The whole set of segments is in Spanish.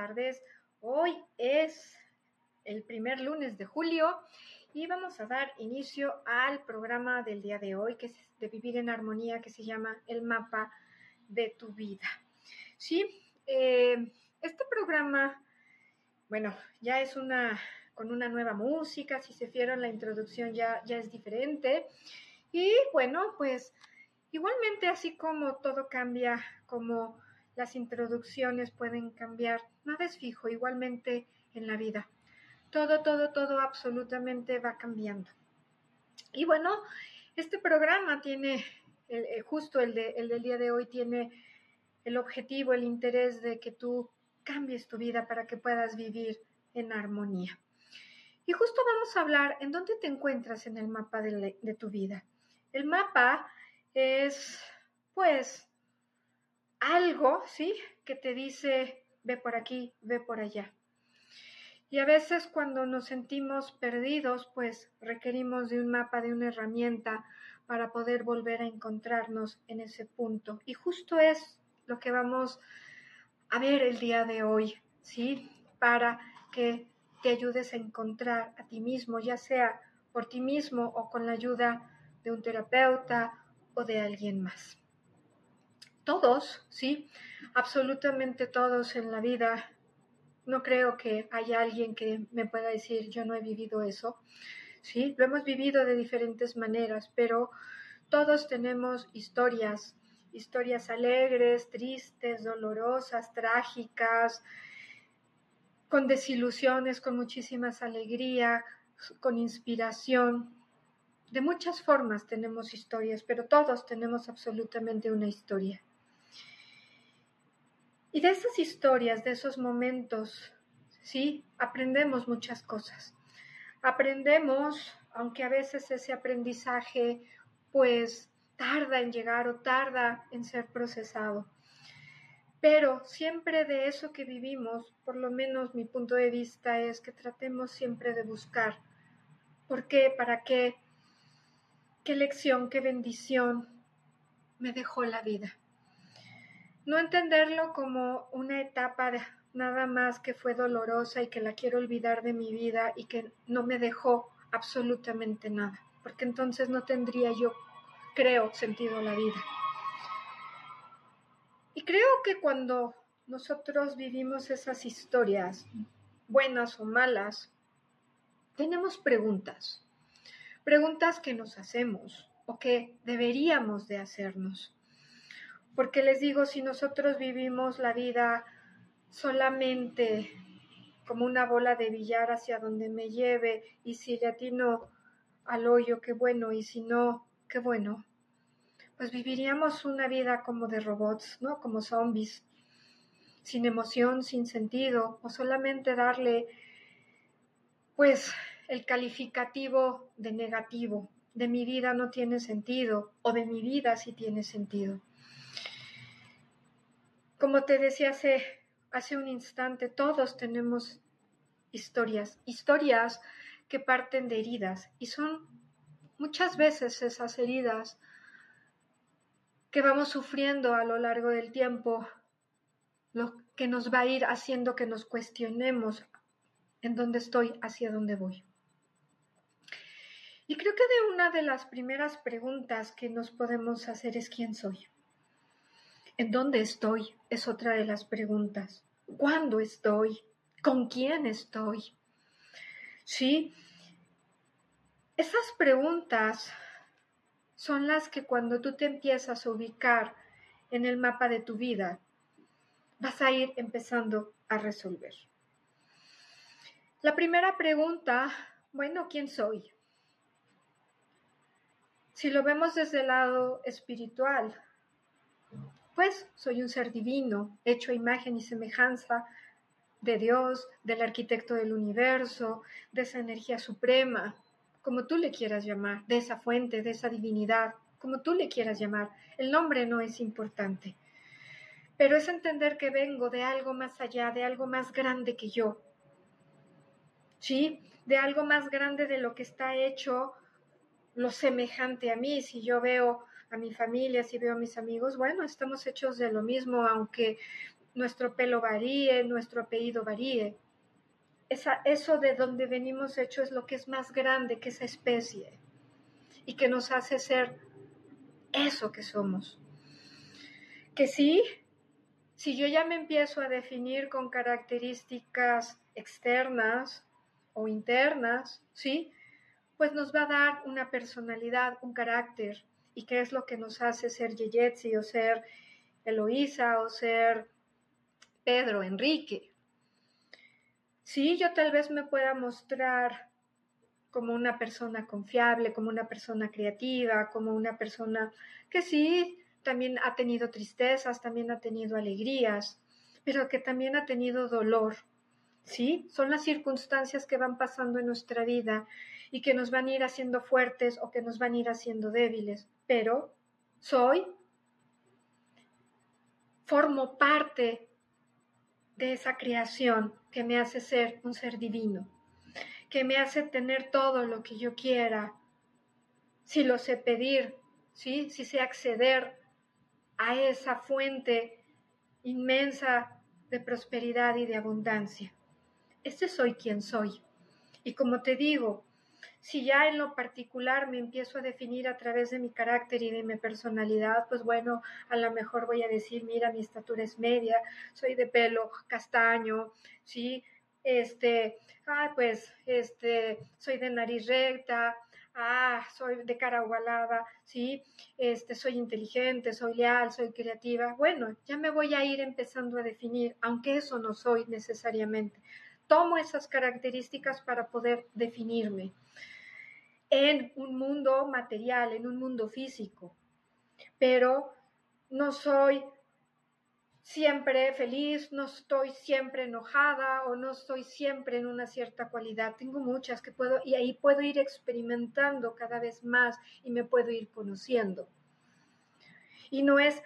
tardes. Hoy es el primer lunes de julio y vamos a dar inicio al programa del día de hoy, que es de Vivir en Armonía, que se llama El Mapa de tu Vida. Sí, eh, este programa, bueno, ya es una con una nueva música, si se fijaron la introducción ya, ya es diferente. Y bueno, pues igualmente así como todo cambia, como las introducciones pueden cambiar, nada es fijo, igualmente en la vida. Todo, todo, todo absolutamente va cambiando. Y bueno, este programa tiene, eh, justo el, el del día de hoy, tiene el objetivo, el interés de que tú cambies tu vida para que puedas vivir en armonía. Y justo vamos a hablar en dónde te encuentras en el mapa de, de tu vida. El mapa es, pues, algo, ¿sí? Que te dice, ve por aquí, ve por allá. Y a veces cuando nos sentimos perdidos, pues requerimos de un mapa, de una herramienta para poder volver a encontrarnos en ese punto. Y justo es lo que vamos a ver el día de hoy, ¿sí? Para que te ayudes a encontrar a ti mismo, ya sea por ti mismo o con la ayuda de un terapeuta o de alguien más todos, ¿sí? Absolutamente todos en la vida. No creo que haya alguien que me pueda decir yo no he vivido eso, ¿sí? Lo hemos vivido de diferentes maneras, pero todos tenemos historias, historias alegres, tristes, dolorosas, trágicas, con desilusiones, con muchísimas alegría, con inspiración. De muchas formas tenemos historias, pero todos tenemos absolutamente una historia. Y de esas historias, de esos momentos, sí, aprendemos muchas cosas. Aprendemos, aunque a veces ese aprendizaje pues tarda en llegar o tarda en ser procesado. Pero siempre de eso que vivimos, por lo menos mi punto de vista es que tratemos siempre de buscar. ¿Por qué? ¿Para qué? ¿Qué lección, qué bendición me dejó la vida? No entenderlo como una etapa de nada más que fue dolorosa y que la quiero olvidar de mi vida y que no me dejó absolutamente nada, porque entonces no tendría yo, creo, sentido la vida. Y creo que cuando nosotros vivimos esas historias, buenas o malas, tenemos preguntas, preguntas que nos hacemos o que deberíamos de hacernos. Porque les digo, si nosotros vivimos la vida solamente como una bola de billar hacia donde me lleve, y si le atino al hoyo, qué bueno, y si no, qué bueno, pues viviríamos una vida como de robots, ¿no? Como zombies, sin emoción, sin sentido, o solamente darle, pues, el calificativo de negativo, de mi vida no tiene sentido, o de mi vida sí tiene sentido. Como te decía hace, hace un instante, todos tenemos historias, historias que parten de heridas y son muchas veces esas heridas que vamos sufriendo a lo largo del tiempo, lo que nos va a ir haciendo que nos cuestionemos en dónde estoy, hacia dónde voy. Y creo que de una de las primeras preguntas que nos podemos hacer es quién soy. ¿En dónde estoy? Es otra de las preguntas. ¿Cuándo estoy? ¿Con quién estoy? Sí. Esas preguntas son las que cuando tú te empiezas a ubicar en el mapa de tu vida, vas a ir empezando a resolver. La primera pregunta, bueno, ¿quién soy? Si lo vemos desde el lado espiritual, pues soy un ser divino, hecho a imagen y semejanza de Dios, del arquitecto del universo, de esa energía suprema, como tú le quieras llamar, de esa fuente, de esa divinidad, como tú le quieras llamar. El nombre no es importante, pero es entender que vengo de algo más allá, de algo más grande que yo. ¿Sí? De algo más grande de lo que está hecho lo semejante a mí. Si yo veo a mi familia, si veo a mis amigos, bueno, estamos hechos de lo mismo, aunque nuestro pelo varíe, nuestro apellido varíe. Esa, eso de donde venimos hecho es lo que es más grande que esa especie y que nos hace ser eso que somos. Que sí, si yo ya me empiezo a definir con características externas o internas, ¿sí? Pues nos va a dar una personalidad, un carácter, y qué es lo que nos hace ser Yeyetsi o ser Eloísa o ser Pedro, Enrique. Sí, yo tal vez me pueda mostrar como una persona confiable, como una persona creativa, como una persona que sí, también ha tenido tristezas, también ha tenido alegrías, pero que también ha tenido dolor. ¿Sí? Son las circunstancias que van pasando en nuestra vida y que nos van a ir haciendo fuertes o que nos van a ir haciendo débiles, pero soy, formo parte de esa creación que me hace ser un ser divino que me hace tener todo lo que yo quiera, si lo sé pedir, ¿sí? si sé acceder a esa fuente inmensa de prosperidad y de abundancia. Este soy quien soy. Y como te digo, si ya en lo particular me empiezo a definir a través de mi carácter y de mi personalidad, pues bueno, a lo mejor voy a decir, mira, mi estatura es media, soy de pelo castaño, ¿sí? este, ah, pues, este, soy de nariz recta, ah, soy de cara ovalada, sí, este, soy inteligente, soy leal, soy creativa. Bueno, ya me voy a ir empezando a definir, aunque eso no soy necesariamente. Tomo esas características para poder definirme en un mundo material, en un mundo físico, pero no soy siempre feliz, no estoy siempre enojada o no estoy siempre en una cierta cualidad. Tengo muchas que puedo y ahí puedo ir experimentando cada vez más y me puedo ir conociendo. Y no es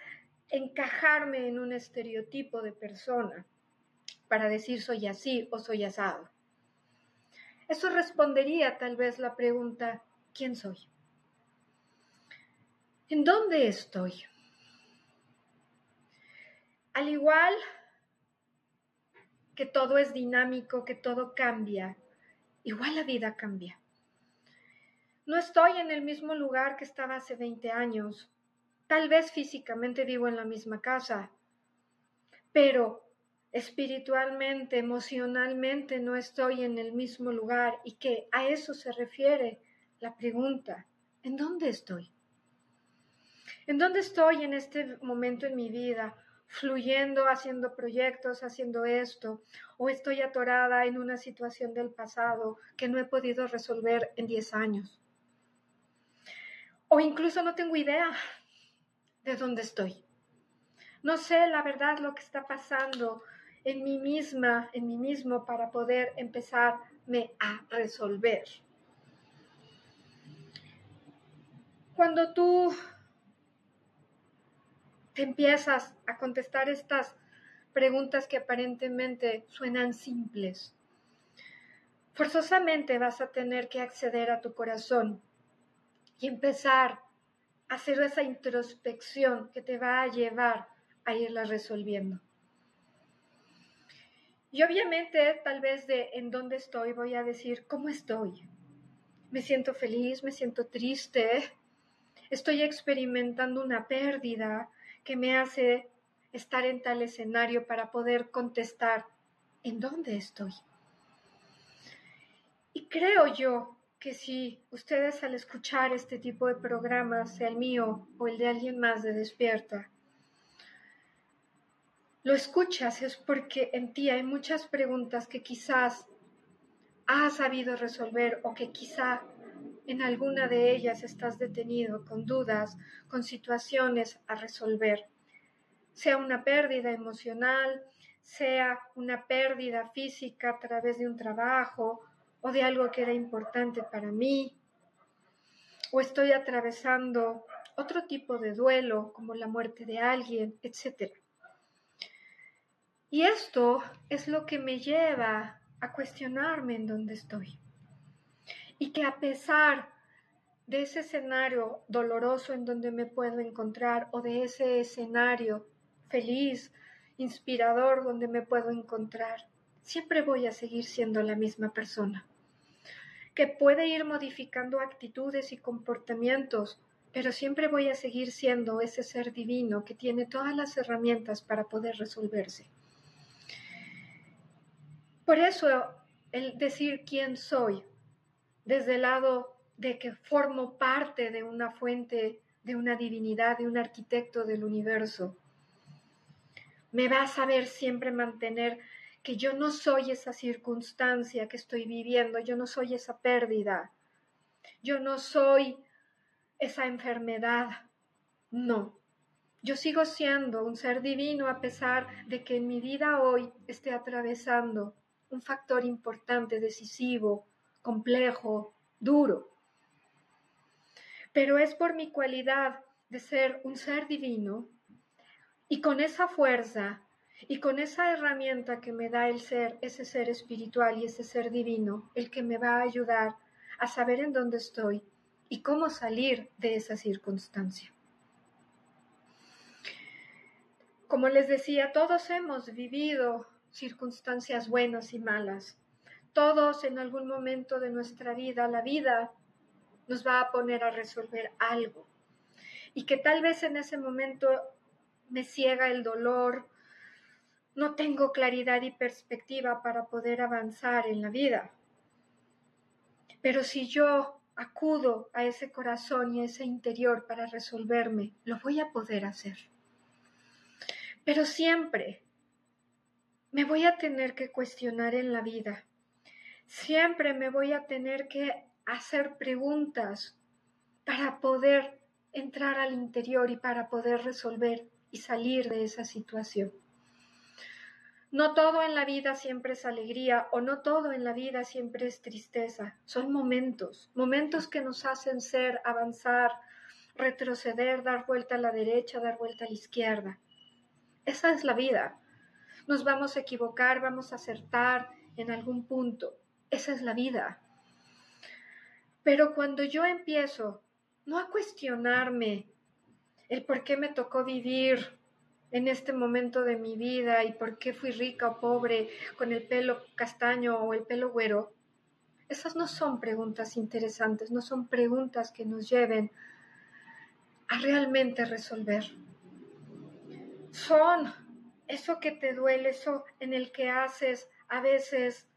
encajarme en un estereotipo de persona para decir soy así o soy asado. Eso respondería tal vez la pregunta, ¿quién soy? ¿En dónde estoy? Al igual que todo es dinámico, que todo cambia, igual la vida cambia. No estoy en el mismo lugar que estaba hace 20 años. Tal vez físicamente vivo en la misma casa, pero espiritualmente, emocionalmente no estoy en el mismo lugar y que a eso se refiere la pregunta, ¿en dónde estoy? ¿En dónde estoy en este momento en mi vida? fluyendo, haciendo proyectos, haciendo esto, o estoy atorada en una situación del pasado que no he podido resolver en 10 años. O incluso no tengo idea de dónde estoy. No sé la verdad lo que está pasando en mí misma, en mí mismo, para poder empezarme a resolver. Cuando tú te empiezas a contestar estas preguntas que aparentemente suenan simples, forzosamente vas a tener que acceder a tu corazón y empezar a hacer esa introspección que te va a llevar a irla resolviendo. Y obviamente, tal vez de en dónde estoy, voy a decir cómo estoy. Me siento feliz, me siento triste, estoy experimentando una pérdida, que me hace estar en tal escenario para poder contestar en dónde estoy. Y creo yo que si ustedes al escuchar este tipo de programas, sea el mío o el de alguien más de despierta, lo escuchas es porque en ti hay muchas preguntas que quizás has sabido resolver o que quizá en alguna de ellas estás detenido con dudas, con situaciones a resolver, sea una pérdida emocional, sea una pérdida física a través de un trabajo o de algo que era importante para mí, o estoy atravesando otro tipo de duelo como la muerte de alguien, etc. Y esto es lo que me lleva a cuestionarme en dónde estoy y que a pesar de ese escenario doloroso en donde me puedo encontrar o de ese escenario feliz inspirador donde me puedo encontrar, siempre voy a seguir siendo la misma persona, que puede ir modificando actitudes y comportamientos, pero siempre voy a seguir siendo ese ser divino que tiene todas las herramientas para poder resolverse. Por eso el decir quién soy, desde el lado de que formo parte de una fuente, de una divinidad, de un arquitecto del universo, me va a saber siempre mantener que yo no soy esa circunstancia que estoy viviendo, yo no soy esa pérdida, yo no soy esa enfermedad, no. Yo sigo siendo un ser divino a pesar de que en mi vida hoy esté atravesando un factor importante, decisivo, complejo, duro. Pero es por mi cualidad de ser un ser divino y con esa fuerza y con esa herramienta que me da el ser, ese ser espiritual y ese ser divino, el que me va a ayudar a saber en dónde estoy y cómo salir de esa circunstancia. Como les decía, todos hemos vivido circunstancias buenas y malas. Todos en algún momento de nuestra vida, la vida nos va a poner a resolver algo. Y que tal vez en ese momento me ciega el dolor, no tengo claridad y perspectiva para poder avanzar en la vida. Pero si yo acudo a ese corazón y a ese interior para resolverme, lo voy a poder hacer. Pero siempre me voy a tener que cuestionar en la vida. Siempre me voy a tener que hacer preguntas para poder entrar al interior y para poder resolver y salir de esa situación. No todo en la vida siempre es alegría o no todo en la vida siempre es tristeza. Son momentos, momentos que nos hacen ser, avanzar, retroceder, dar vuelta a la derecha, dar vuelta a la izquierda. Esa es la vida nos vamos a equivocar, vamos a acertar en algún punto. Esa es la vida. Pero cuando yo empiezo no a cuestionarme el por qué me tocó vivir en este momento de mi vida y por qué fui rica o pobre con el pelo castaño o el pelo güero, esas no son preguntas interesantes, no son preguntas que nos lleven a realmente resolver. Son eso que te duele, eso en el que haces a veces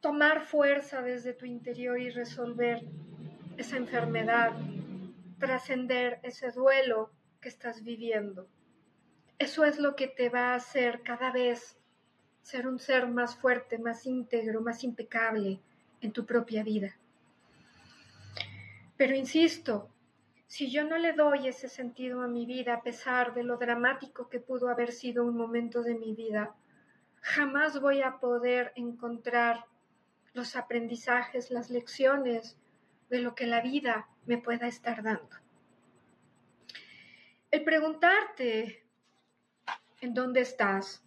tomar fuerza desde tu interior y resolver esa enfermedad, trascender ese duelo que estás viviendo. Eso es lo que te va a hacer cada vez ser un ser más fuerte, más íntegro, más impecable en tu propia vida. Pero insisto, si yo no le doy ese sentido a mi vida a pesar de lo dramático que pudo haber sido un momento de mi vida, jamás voy a poder encontrar los aprendizajes, las lecciones de lo que la vida me pueda estar dando. El preguntarte en dónde estás,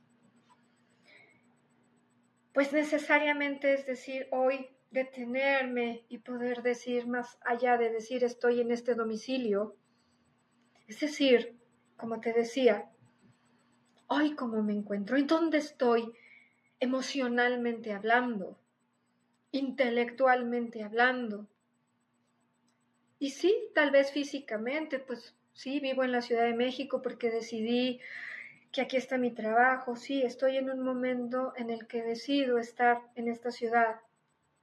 pues necesariamente es decir, hoy detenerme y poder decir más allá de decir estoy en este domicilio. Es decir, como te decía, hoy cómo me encuentro, en dónde estoy emocionalmente hablando, intelectualmente hablando. Y sí, tal vez físicamente, pues sí, vivo en la Ciudad de México porque decidí que aquí está mi trabajo, sí, estoy en un momento en el que decido estar en esta ciudad,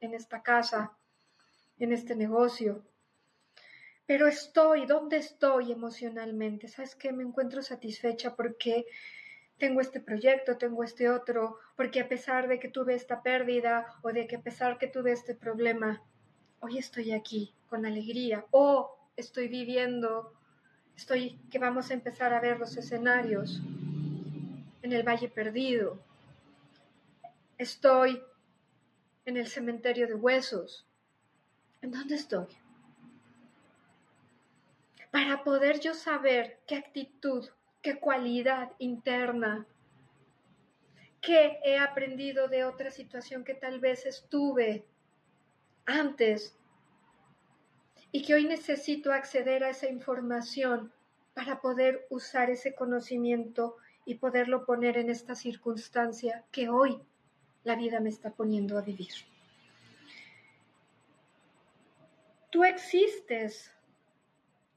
en esta casa, en este negocio. Pero estoy, ¿dónde estoy emocionalmente? ¿Sabes qué? Me encuentro satisfecha porque tengo este proyecto, tengo este otro, porque a pesar de que tuve esta pérdida o de que a pesar que tuve este problema, hoy estoy aquí con alegría o estoy viviendo, estoy que vamos a empezar a ver los escenarios en el Valle Perdido. Estoy en el cementerio de huesos. ¿En dónde estoy? Para poder yo saber qué actitud, qué cualidad interna, qué he aprendido de otra situación que tal vez estuve antes y que hoy necesito acceder a esa información para poder usar ese conocimiento y poderlo poner en esta circunstancia que hoy la vida me está poniendo a vivir. Tú existes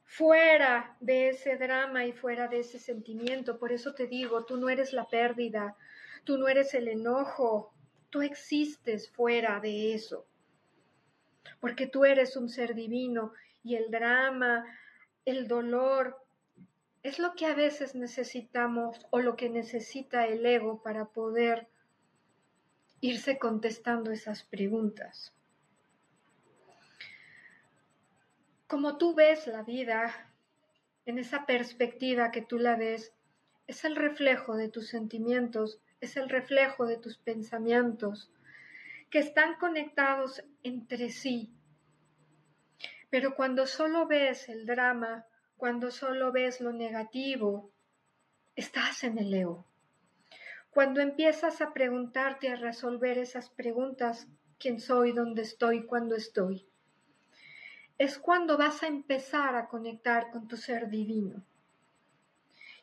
fuera de ese drama y fuera de ese sentimiento. Por eso te digo, tú no eres la pérdida, tú no eres el enojo, tú existes fuera de eso. Porque tú eres un ser divino y el drama, el dolor, es lo que a veces necesitamos o lo que necesita el ego para poder irse contestando esas preguntas. Como tú ves la vida, en esa perspectiva que tú la ves, es el reflejo de tus sentimientos, es el reflejo de tus pensamientos, que están conectados entre sí. Pero cuando solo ves el drama, cuando solo ves lo negativo, estás en el ego. Cuando empiezas a preguntarte, a resolver esas preguntas, ¿quién soy? ¿Dónde estoy? ¿Cuándo estoy? Es cuando vas a empezar a conectar con tu ser divino.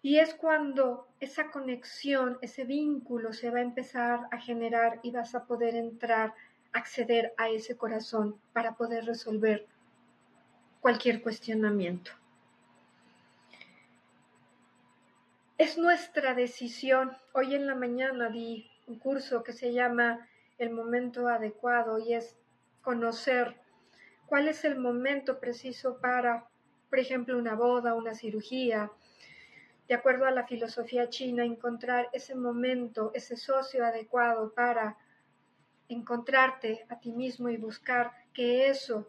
Y es cuando esa conexión, ese vínculo se va a empezar a generar y vas a poder entrar, acceder a ese corazón para poder resolver cualquier cuestionamiento. Es nuestra decisión. Hoy en la mañana di un curso que se llama El momento adecuado y es conocer cuál es el momento preciso para, por ejemplo, una boda, una cirugía. De acuerdo a la filosofía china, encontrar ese momento, ese socio adecuado para encontrarte a ti mismo y buscar que eso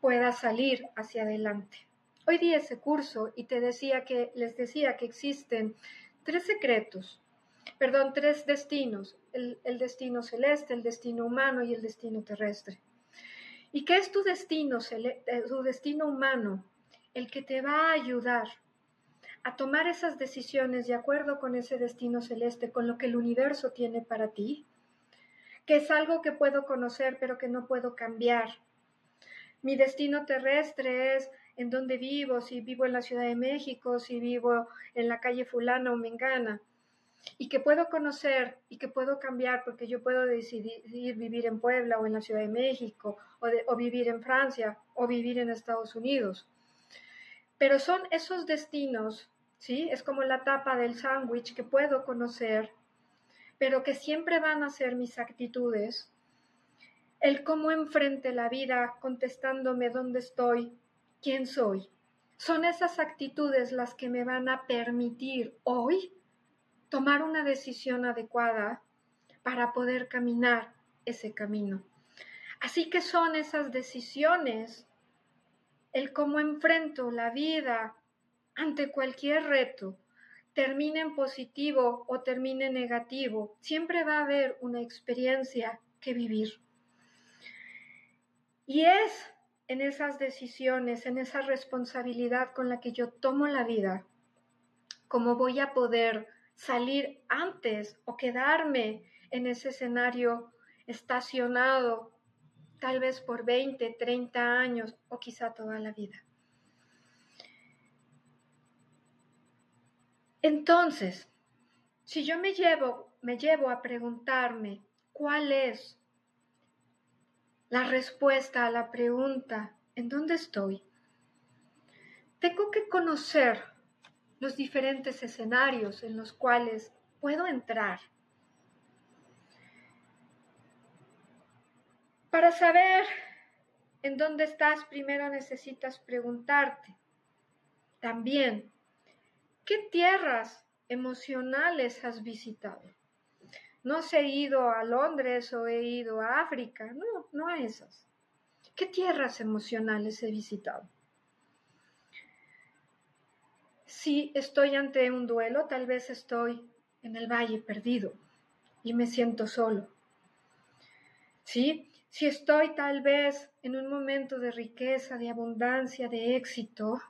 pueda salir hacia adelante. Hoy di ese curso y te decía que les decía que existen tres secretos, perdón, tres destinos, el, destino celeste, el destino humano y el destino terrestre. ¿Y qué es tu destino, eh, tu destino humano? El que te va a ayudar a tomar esas decisiones de acuerdo con ese destino celeste, con lo que el universo tiene para ti, que es algo que puedo conocer pero que no puedo cambiar. Mi destino terrestre es en dónde vivo, si vivo en la Ciudad de México, si vivo en la calle fulana o mengana, y que puedo conocer y que puedo cambiar porque yo puedo decidir vivir en Puebla o en la Ciudad de México o, o vivir en Francia o vivir en Estados Unidos. Pero son esos destinos, ¿sí? Es como la tapa del sándwich que puedo conocer, pero que siempre van a ser mis actitudes, el cómo enfrente la vida contestándome dónde estoy, quién soy. Son esas actitudes las que me van a permitir hoy tomar una decisión adecuada para poder caminar ese camino. Así que son esas decisiones, el cómo enfrento la vida ante cualquier reto, termine en positivo o termine en negativo, siempre va a haber una experiencia que vivir. Y es en esas decisiones, en esa responsabilidad con la que yo tomo la vida, cómo voy a poder salir antes o quedarme en ese escenario estacionado tal vez por 20, 30 años o quizá toda la vida. Entonces, si yo me llevo, me llevo a preguntarme cuál es la respuesta a la pregunta, ¿en dónde estoy? Tengo que conocer los diferentes escenarios en los cuales puedo entrar. Para saber en dónde estás, primero necesitas preguntarte también, ¿qué tierras emocionales has visitado? No se he ido a Londres o he ido a África, no, no a esas. ¿Qué tierras emocionales he visitado? Si estoy ante un duelo, tal vez estoy en el valle perdido y me siento solo. ¿Sí? Si estoy tal vez en un momento de riqueza, de abundancia, de éxito,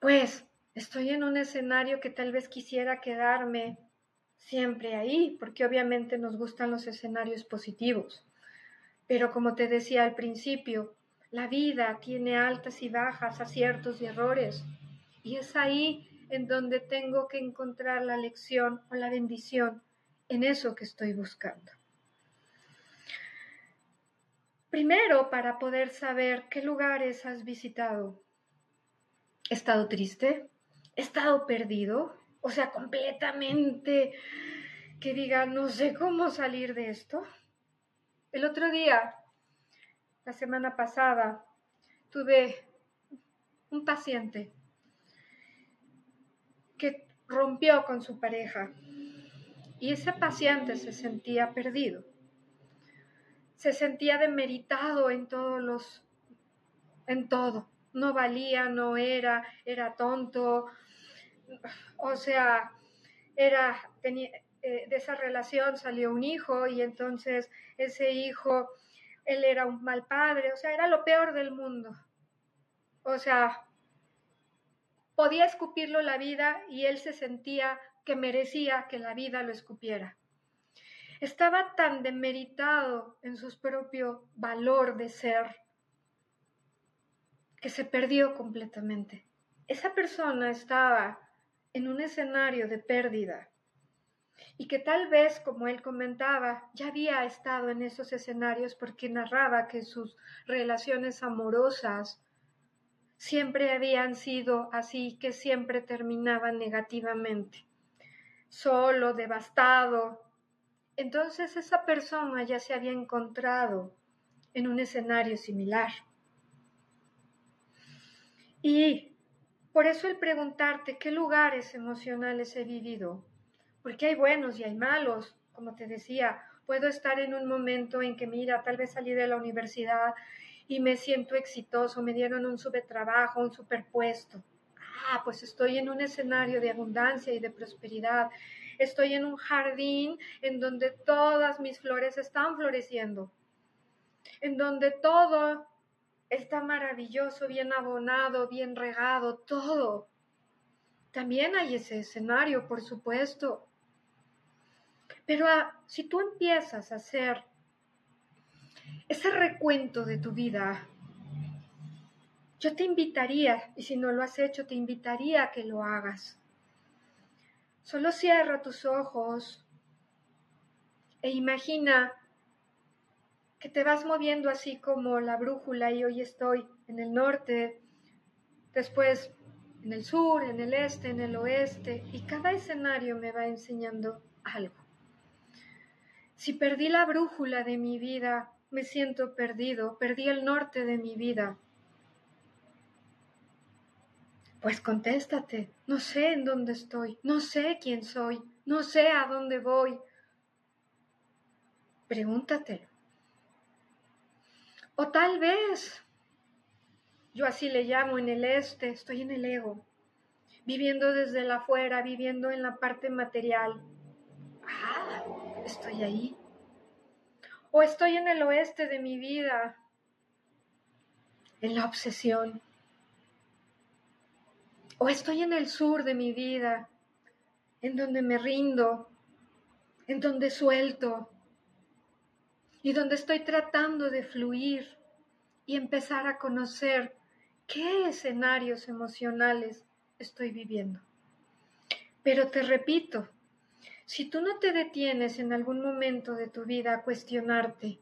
pues estoy en un escenario que tal vez quisiera quedarme siempre ahí, porque obviamente nos gustan los escenarios positivos. Pero como te decía al principio, la vida tiene altas y bajas, aciertos y errores. Y es ahí en donde tengo que encontrar la lección o la bendición en eso que estoy buscando. Primero, para poder saber qué lugares has visitado. ¿He estado triste? ¿He estado perdido? O sea, completamente que diga, no sé cómo salir de esto. El otro día, la semana pasada, tuve un paciente que rompió con su pareja y ese paciente se sentía perdido, se sentía demeritado en todos los, en todo, no valía, no era, era tonto, o sea, era, tenía, eh, de esa relación salió un hijo y entonces ese hijo, él era un mal padre, o sea, era lo peor del mundo. O sea, podía escupirlo la vida y él se sentía que merecía que la vida lo escupiera. Estaba tan demeritado en su propio valor de ser que se perdió completamente. Esa persona estaba en un escenario de pérdida y que tal vez, como él comentaba, ya había estado en esos escenarios porque narraba que sus relaciones amorosas siempre habían sido así, que siempre terminaban negativamente, solo, devastado. Entonces esa persona ya se había encontrado en un escenario similar. Y por eso el preguntarte qué lugares emocionales he vivido, porque hay buenos y hay malos, como te decía, puedo estar en un momento en que, mira, tal vez salí de la universidad y me siento exitoso, me dieron un supertrabajo, un superpuesto. Ah, pues estoy en un escenario de abundancia y de prosperidad. Estoy en un jardín en donde todas mis flores están floreciendo, en donde todo está maravilloso, bien abonado, bien regado, todo. También hay ese escenario, por supuesto. Pero ah, si tú empiezas a hacer ese recuento de tu vida, yo te invitaría, y si no lo has hecho, te invitaría a que lo hagas. Solo cierra tus ojos e imagina que te vas moviendo así como la brújula y hoy estoy en el norte, después en el sur, en el este, en el oeste, y cada escenario me va enseñando algo. Si perdí la brújula de mi vida, me siento perdido, perdí el norte de mi vida. Pues contéstate, no sé en dónde estoy, no sé quién soy, no sé a dónde voy. Pregúntatelo. O tal vez, yo así le llamo en el este, estoy en el ego, viviendo desde el afuera, viviendo en la parte material. Ah, estoy ahí. O estoy en el oeste de mi vida, en la obsesión. O estoy en el sur de mi vida, en donde me rindo, en donde suelto y donde estoy tratando de fluir y empezar a conocer qué escenarios emocionales estoy viviendo. Pero te repito, si tú no te detienes en algún momento de tu vida a cuestionarte,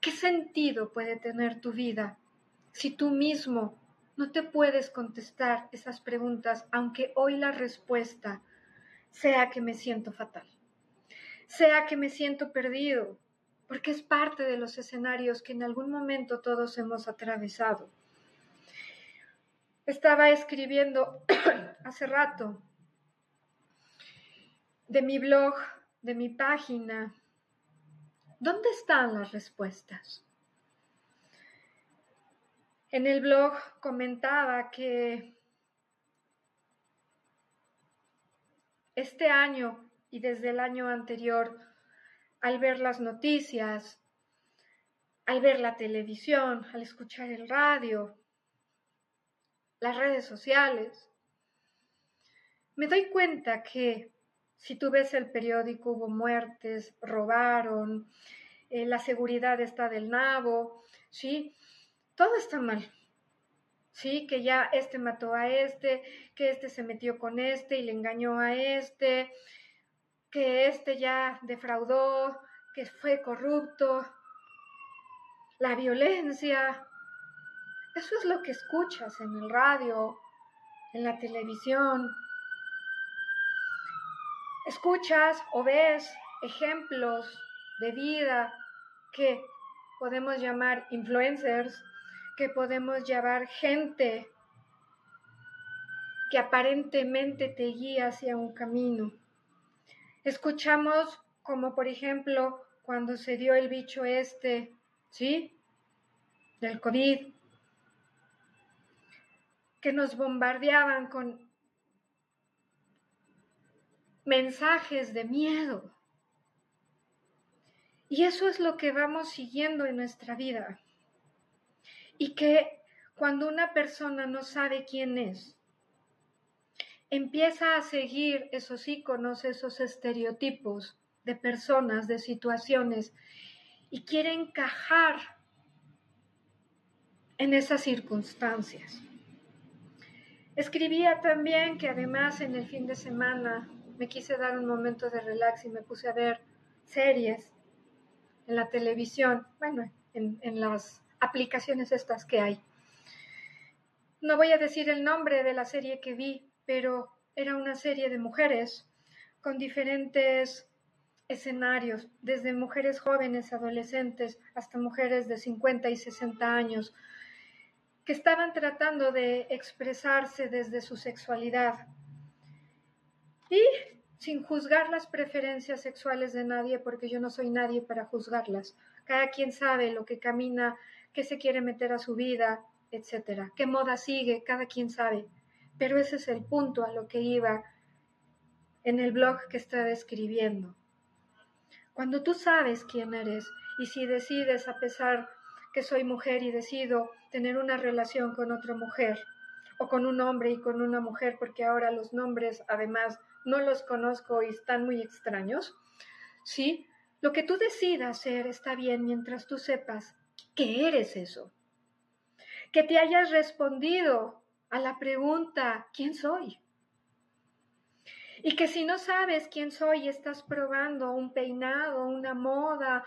¿qué sentido puede tener tu vida si tú mismo no te puedes contestar esas preguntas, aunque hoy la respuesta sea que me siento fatal, sea que me siento perdido, porque es parte de los escenarios que en algún momento todos hemos atravesado. Estaba escribiendo hace rato de mi blog, de mi página. ¿Dónde están las respuestas? En el blog comentaba que este año y desde el año anterior, al ver las noticias, al ver la televisión, al escuchar el radio, las redes sociales, me doy cuenta que si tú ves el periódico, hubo muertes, robaron, eh, la seguridad está del nabo, ¿sí? Todo está mal. sí, que ya este mató a este, que este se metió con este y le engañó a este, que este ya defraudó, que fue corrupto, la violencia. Eso es lo que escuchas en el radio, en la televisión. Escuchas o ves ejemplos de vida que podemos llamar influencers, que podemos llamar gente que aparentemente te guía hacia un camino. Escuchamos como por ejemplo cuando se dio el bicho este, ¿sí? Del COVID, que nos bombardeaban con mensajes de miedo. Y eso es lo que vamos siguiendo en nuestra vida. Y que cuando una persona no sabe quién es, empieza a seguir esos iconos, esos estereotipos de personas, de situaciones, y quiere encajar en esas circunstancias. Escribía también que además en el fin de semana me quise dar un momento de relax y me puse a ver series en la televisión, bueno, en, en las aplicaciones estas que hay. No voy a decir el nombre de la serie que vi, pero era una serie de mujeres con diferentes escenarios, desde mujeres jóvenes, adolescentes, hasta mujeres de 50 y 60 años, que estaban tratando de expresarse desde su sexualidad. Y sin juzgar las preferencias sexuales de nadie, porque yo no soy nadie para juzgarlas. Cada quien sabe lo que camina, qué se quiere meter a su vida, etcétera. Qué moda sigue, cada quien sabe. Pero ese es el punto a lo que iba en el blog que estaba escribiendo. Cuando tú sabes quién eres y si decides, a pesar que soy mujer y decido tener una relación con otra mujer o con un hombre y con una mujer, porque ahora los nombres además no los conozco y están muy extraños, ¿sí? Lo que tú decidas ser está bien mientras tú sepas que eres eso. Que te hayas respondido a la pregunta, ¿quién soy? Y que si no sabes quién soy estás probando un peinado, una moda,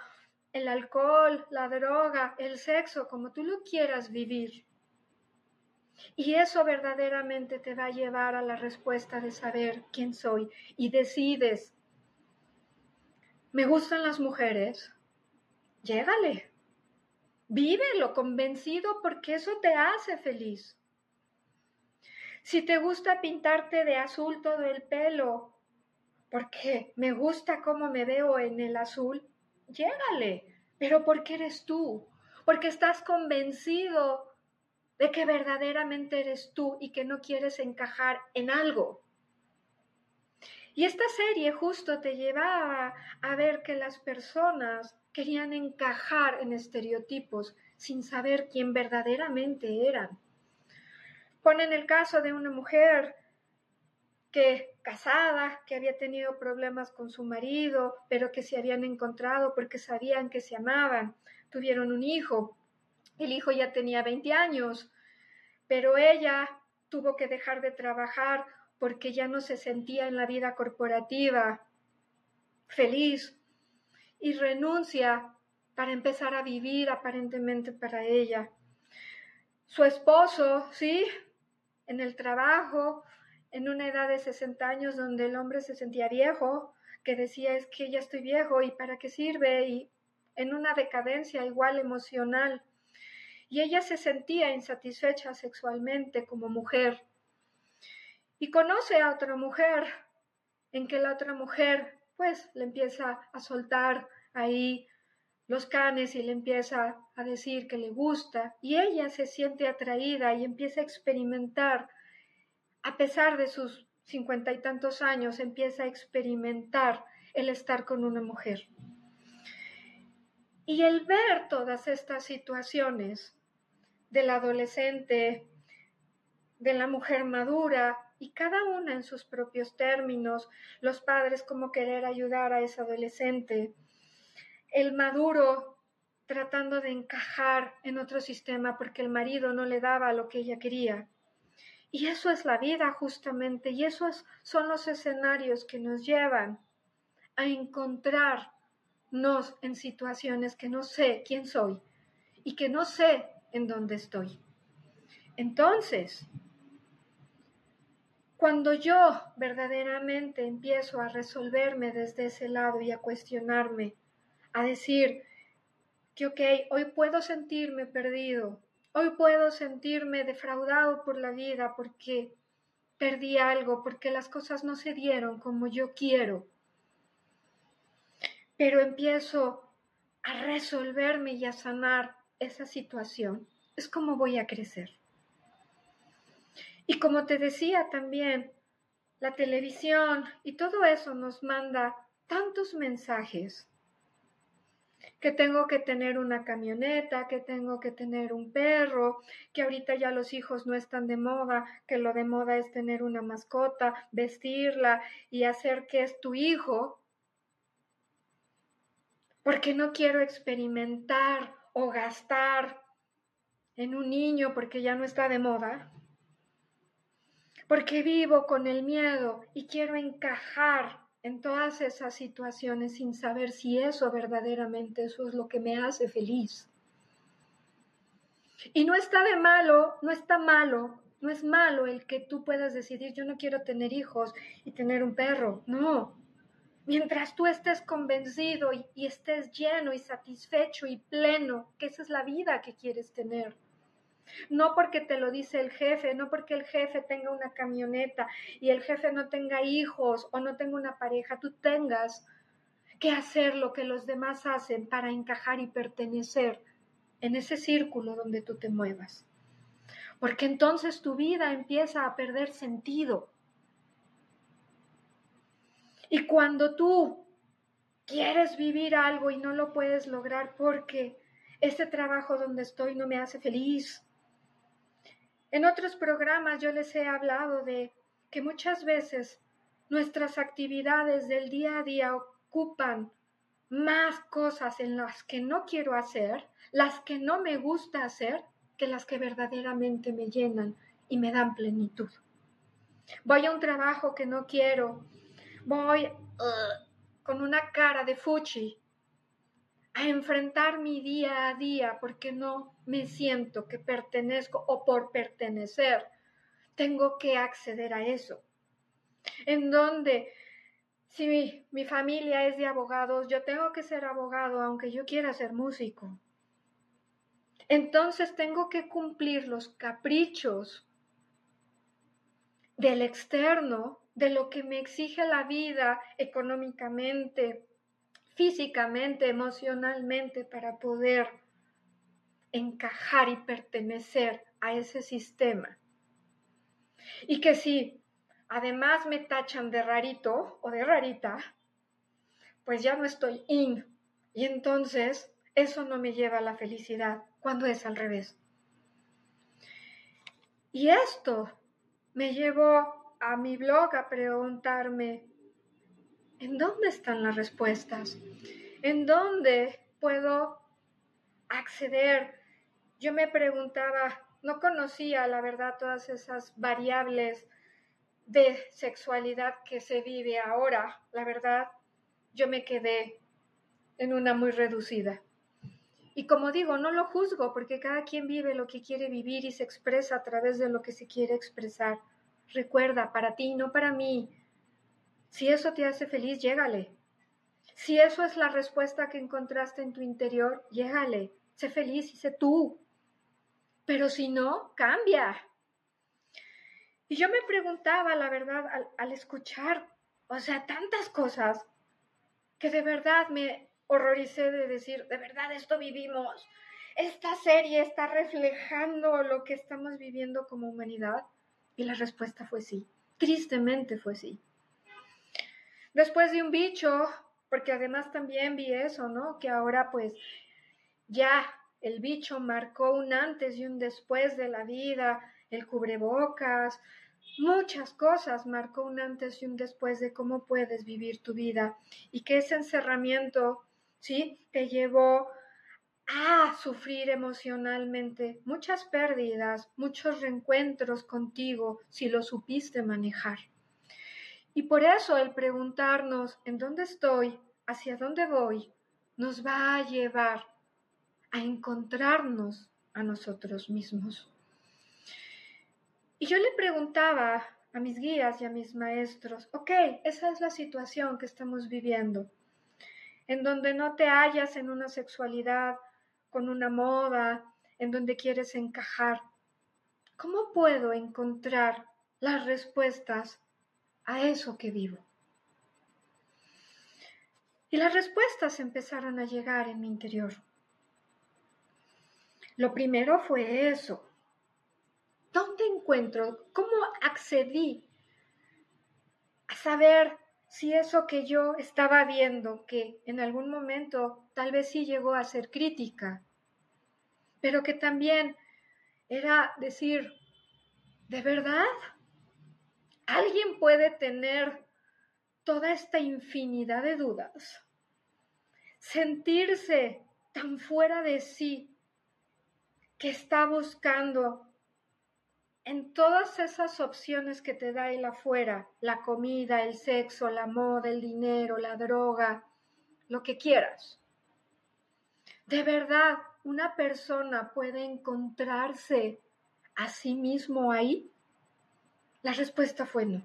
el alcohol, la droga, el sexo, como tú lo quieras vivir. Y eso verdaderamente te va a llevar a la respuesta de saber quién soy y decides, me gustan las mujeres, llégale, vívelo convencido porque eso te hace feliz. Si te gusta pintarte de azul todo el pelo, porque me gusta cómo me veo en el azul, llégale, pero porque eres tú, porque estás convencido de que verdaderamente eres tú y que no quieres encajar en algo. Y esta serie justo te llevaba a ver que las personas querían encajar en estereotipos sin saber quién verdaderamente eran. Ponen el caso de una mujer que casada, que había tenido problemas con su marido, pero que se habían encontrado porque sabían que se amaban. Tuvieron un hijo. El hijo ya tenía 20 años, pero ella tuvo que dejar de trabajar porque ya no se sentía en la vida corporativa feliz y renuncia para empezar a vivir aparentemente para ella. Su esposo, sí, en el trabajo, en una edad de 60 años donde el hombre se sentía viejo, que decía es que ya estoy viejo y para qué sirve, y en una decadencia igual emocional. Y ella se sentía insatisfecha sexualmente como mujer. Y conoce a otra mujer, en que la otra mujer pues le empieza a soltar ahí los canes y le empieza a decir que le gusta y ella se siente atraída y empieza a experimentar, a pesar de sus cincuenta y tantos años, empieza a experimentar el estar con una mujer. Y el ver todas estas situaciones del adolescente, de la mujer madura, y cada una en sus propios términos, los padres como querer ayudar a ese adolescente, el maduro tratando de encajar en otro sistema porque el marido no le daba lo que ella quería. Y eso es la vida justamente, y esos son los escenarios que nos llevan a encontrarnos en situaciones que no sé quién soy y que no sé en dónde estoy. Entonces, cuando yo verdaderamente empiezo a resolverme desde ese lado y a cuestionarme, a decir que, hoy puedo sentirme perdido, hoy puedo sentirme defraudado por la vida porque perdí algo, porque las cosas no se dieron como yo quiero, pero empiezo a resolverme y a sanar esa situación, es como voy a crecer. Y como te decía también, la televisión y todo eso nos manda tantos mensajes que tengo que tener una camioneta, que tengo que tener un perro, que ahorita ya los hijos no están de moda, que lo de moda es tener una mascota, vestirla y hacer que es tu hijo, porque no quiero experimentar o gastar en un niño porque ya no está de moda. Porque vivo con el miedo y quiero encajar en todas esas situaciones sin saber si eso verdaderamente eso es lo que me hace feliz. Y no está de malo, no está malo, no es malo el que tú puedas decidir yo no quiero tener hijos y tener un perro, no. Mientras tú estés convencido y, y estés lleno y satisfecho y pleno, que esa es la vida que quieres tener. No porque te lo dice el jefe, no porque el jefe tenga una camioneta y el jefe no tenga hijos o no tenga una pareja, tú tengas que hacer lo que los demás hacen para encajar y pertenecer en ese círculo donde tú te muevas. Porque entonces tu vida empieza a perder sentido. Y cuando tú quieres vivir algo y no lo puedes lograr porque este trabajo donde estoy no me hace feliz, en otros programas yo les he hablado de que muchas veces nuestras actividades del día a día ocupan más cosas en las que no quiero hacer, las que no me gusta hacer, que las que verdaderamente me llenan y me dan plenitud. Voy a un trabajo que no quiero, voy uh, con una cara de fuchi a enfrentar mi día a día porque no me siento que pertenezco o por pertenecer tengo que acceder a eso. En donde si mi, mi, familia es de abogados, yo tengo que ser abogado aunque yo quiera ser músico. Entonces tengo que cumplir los caprichos del externo, de lo que me exige la vida económicamente, físicamente, emocionalmente, para poder encajar y pertenecer a ese sistema. Y que si además me tachan de rarito o de rarita, pues ya no estoy in. Y entonces eso no me lleva a la felicidad cuando es al revés. Y esto me llevó a mi blog a preguntarme, ¿En dónde están las respuestas? ¿En dónde puedo acceder? Yo me preguntaba, no conocía la verdad todas esas variables de sexualidad que se vive ahora. La verdad, yo me quedé en una muy reducida. Y como digo, no lo juzgo porque cada quien vive lo que quiere vivir y se expresa a través de lo que se quiere expresar. Recuerda, para ti, no para mí, si eso te hace feliz, llégale. Si eso es la respuesta que encontraste en tu interior, llégale. Sé feliz y sé tú. Pero si no, cambia. Y yo me preguntaba, la verdad, al, al escuchar, o sea, tantas cosas, que de verdad me horroricé de decir, de verdad esto vivimos. Esta serie está reflejando lo que estamos viviendo como humanidad. Y la respuesta fue sí. Tristemente fue sí. Después de un bicho, porque además también vi eso, ¿no? Que ahora pues ya el bicho marcó un antes y un después de la vida, el cubrebocas, muchas cosas marcó un antes y un después de cómo puedes vivir tu vida y que ese encerramiento, ¿sí? Te llevó a sufrir emocionalmente muchas pérdidas, muchos reencuentros contigo si lo supiste manejar. Y por eso el preguntarnos en dónde estoy, hacia dónde voy, nos va a llevar a encontrarnos a nosotros mismos. Y yo le preguntaba a mis guías y a mis maestros, ok, esa es la situación que estamos viviendo, en donde no te hallas en una sexualidad con una moda, en donde quieres encajar. ¿Cómo puedo encontrar las respuestas a eso que vivo? Y las respuestas empezaron a llegar en mi interior. Lo primero fue eso. ¿Dónde encuentro? ¿Cómo accedí a saber si eso que yo estaba viendo, que en algún momento tal vez sí llegó a ser crítica, pero que también era decir, ¿de verdad? ¿Alguien puede tener toda esta infinidad de dudas? Sentirse tan fuera de sí que está buscando en todas esas opciones que te da el afuera, la comida, el sexo, la moda, el dinero, la droga, lo que quieras. De verdad, una persona puede encontrarse a sí mismo ahí. La respuesta fue no.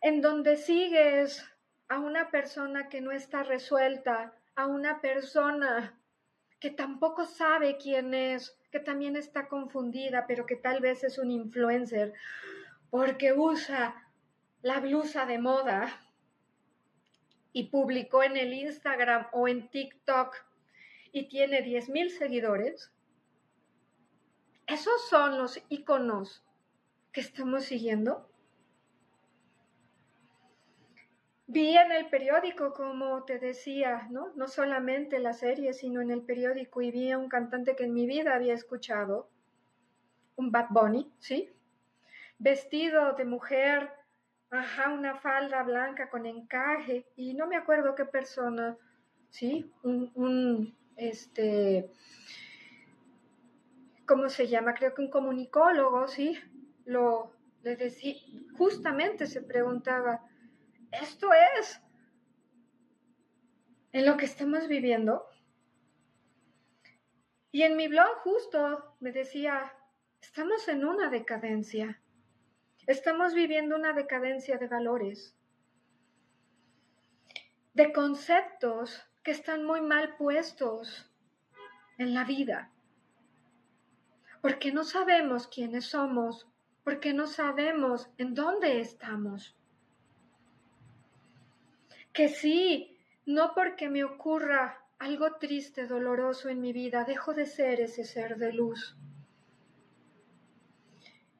En donde sigues a una persona que no está resuelta, a una persona que tampoco sabe quién es, que también está confundida, pero que tal vez es un influencer porque usa la blusa de moda y publicó en el Instagram o en TikTok y tiene 10.000 seguidores. Esos son los iconos que estamos siguiendo. Vi en el periódico, como te decía, ¿no? no solamente la serie, sino en el periódico, y vi a un cantante que en mi vida había escuchado, un Bad Bunny, ¿sí? Vestido de mujer, ajá, una falda blanca con encaje, y no me acuerdo qué persona, ¿sí? Un, un este, ¿cómo se llama? Creo que un comunicólogo, ¿sí? Lo, le decía, justamente se preguntaba, esto es en lo que estamos viviendo. Y en mi blog justo me decía, estamos en una decadencia. Estamos viviendo una decadencia de valores, de conceptos que están muy mal puestos en la vida. Porque no sabemos quiénes somos, porque no sabemos en dónde estamos que sí, no porque me ocurra algo triste, doloroso en mi vida, dejo de ser ese ser de luz.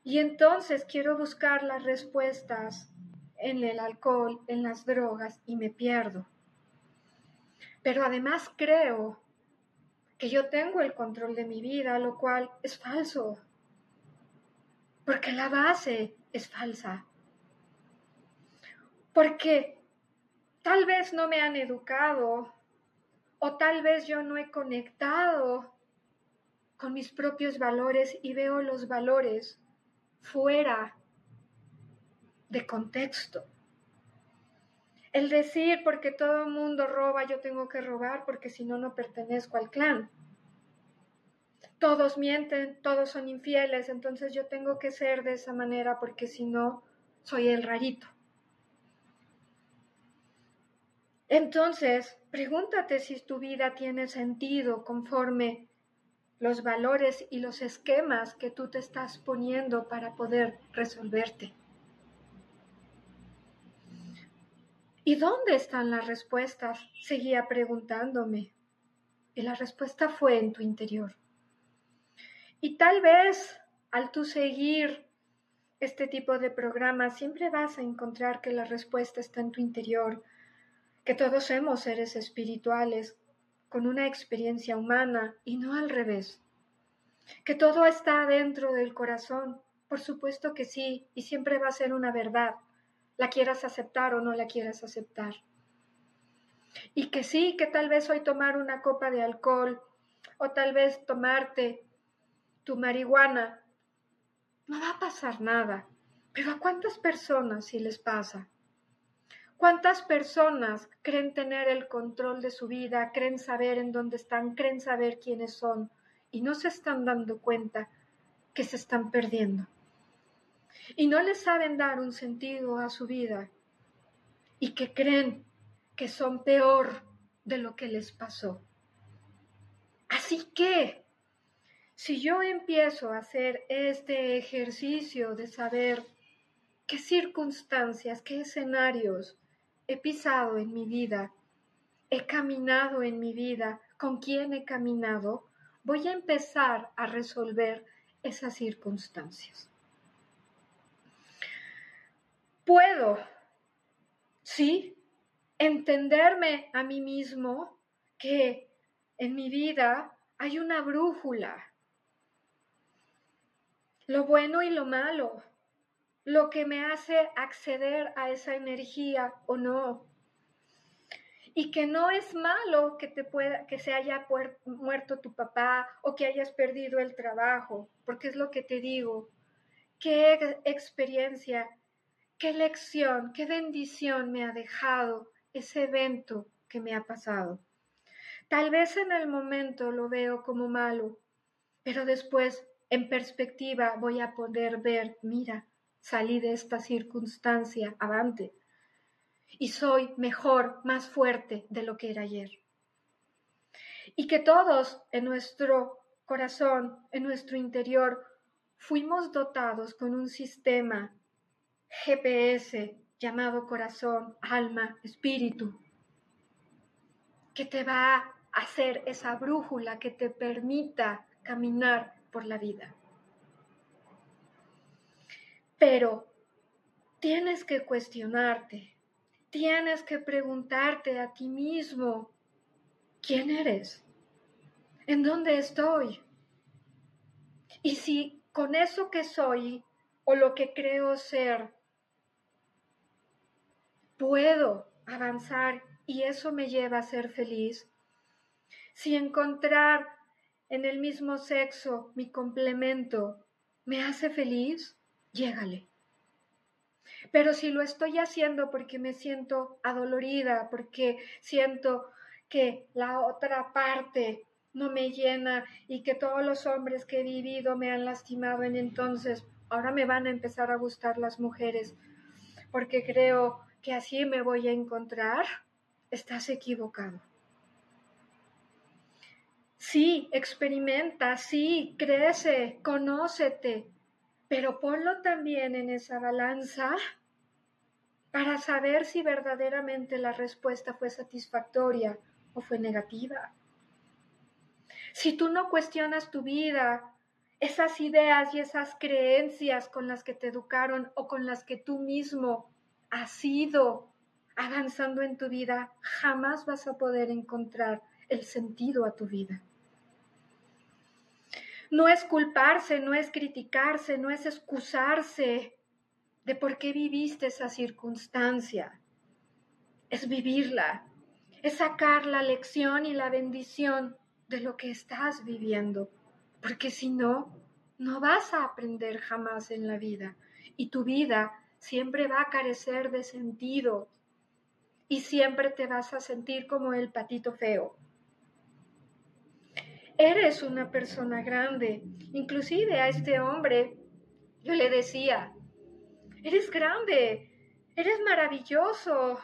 Y entonces quiero buscar las respuestas en el alcohol, en las drogas y me pierdo. Pero además creo que yo tengo el control de mi vida, lo cual es falso, porque la base es falsa. Porque tal vez no me han educado o tal vez yo no he conectado con mis propios valores y veo los valores fuera de contexto. El decir porque todo el mundo roba, yo tengo que robar porque si no, no pertenezco al clan. Todos mienten, todos son infieles, entonces yo tengo que ser de esa manera porque si no, soy el rarito. Entonces, pregúntate si tu vida tiene sentido conforme los valores y los esquemas que tú te estás poniendo para poder resolverte. ¿Y dónde están las respuestas? Seguía preguntándome. Y la respuesta fue en tu interior. Y tal vez al tú seguir este tipo de programas, siempre vas a encontrar que la respuesta está en tu interior, que todos somos seres espirituales con una experiencia humana y no al revés, que todo está dentro del corazón, por supuesto que sí, y siempre va a ser una verdad, la quieras aceptar o no la quieras aceptar. Y que sí, que tal vez hoy tomar una copa de alcohol o tal vez tomarte tu marihuana, no va a pasar nada. Pero ¿a cuántas personas sí les pasa? ¿Cuántas personas creen tener el control de su vida, creen saber en dónde están, creen saber quiénes son y no se están dando cuenta que se están perdiendo? Y no les saben dar un sentido a su vida y que creen que son peor de lo que les pasó. Así que, si yo empiezo a hacer este ejercicio de saber qué circunstancias, qué escenarios he pisado en mi vida, he caminado en mi vida, con quién he caminado, voy a empezar a resolver esas circunstancias. Puedo, sí, entenderme a mí mismo que en mi vida hay una brújula, lo bueno y lo malo, lo que me hace acceder a esa energía o no. Y que no es malo que te pueda que se haya muerto tu papá o que hayas perdido el trabajo, porque es lo que te digo. Qué experiencia, qué lección, qué bendición me ha dejado ese evento que me ha pasado. Tal vez en el momento lo veo como malo, pero después en perspectiva voy a poder ver, mira, salí de esta circunstancia avante y soy mejor, más fuerte de lo que era ayer. Y que todos en nuestro corazón, en nuestro interior, fuimos dotados con un sistema GPS llamado corazón, alma, espíritu, que te va a hacer esa brújula que te permita caminar por la vida. Pero tienes que cuestionarte, tienes que preguntarte a ti mismo, ¿quién eres? ¿En dónde estoy? Y si con eso que soy o lo que creo ser, puedo avanzar y eso me lleva a ser feliz, si encontrar en el mismo sexo mi complemento me hace feliz, llégale. Pero si lo estoy haciendo porque me siento adolorida, porque siento que la otra parte no me llena y que todos los hombres que he vivido me han lastimado en entonces, ahora me van a empezar a gustar las mujeres porque creo que así me voy a encontrar, estás equivocado. Sí, experimenta, sí, crece, conócete, pero ponlo también en esa balanza para saber si verdaderamente la respuesta fue satisfactoria o fue negativa. Si tú no cuestionas tu vida, esas ideas y esas creencias con las que te educaron o con las que tú mismo has ido avanzando en tu vida, jamás vas a poder encontrar el sentido a tu vida. No es culparse, no es criticarse, no es excusarse de por qué viviste esa circunstancia. Es vivirla, es sacar la lección y la bendición de lo que estás viviendo, porque si no, no vas a aprender jamás en la vida y tu vida siempre va a carecer de sentido y siempre te vas a sentir como el patito feo eres una persona grande. Inclusive a este hombre yo le decía, eres grande, eres maravilloso.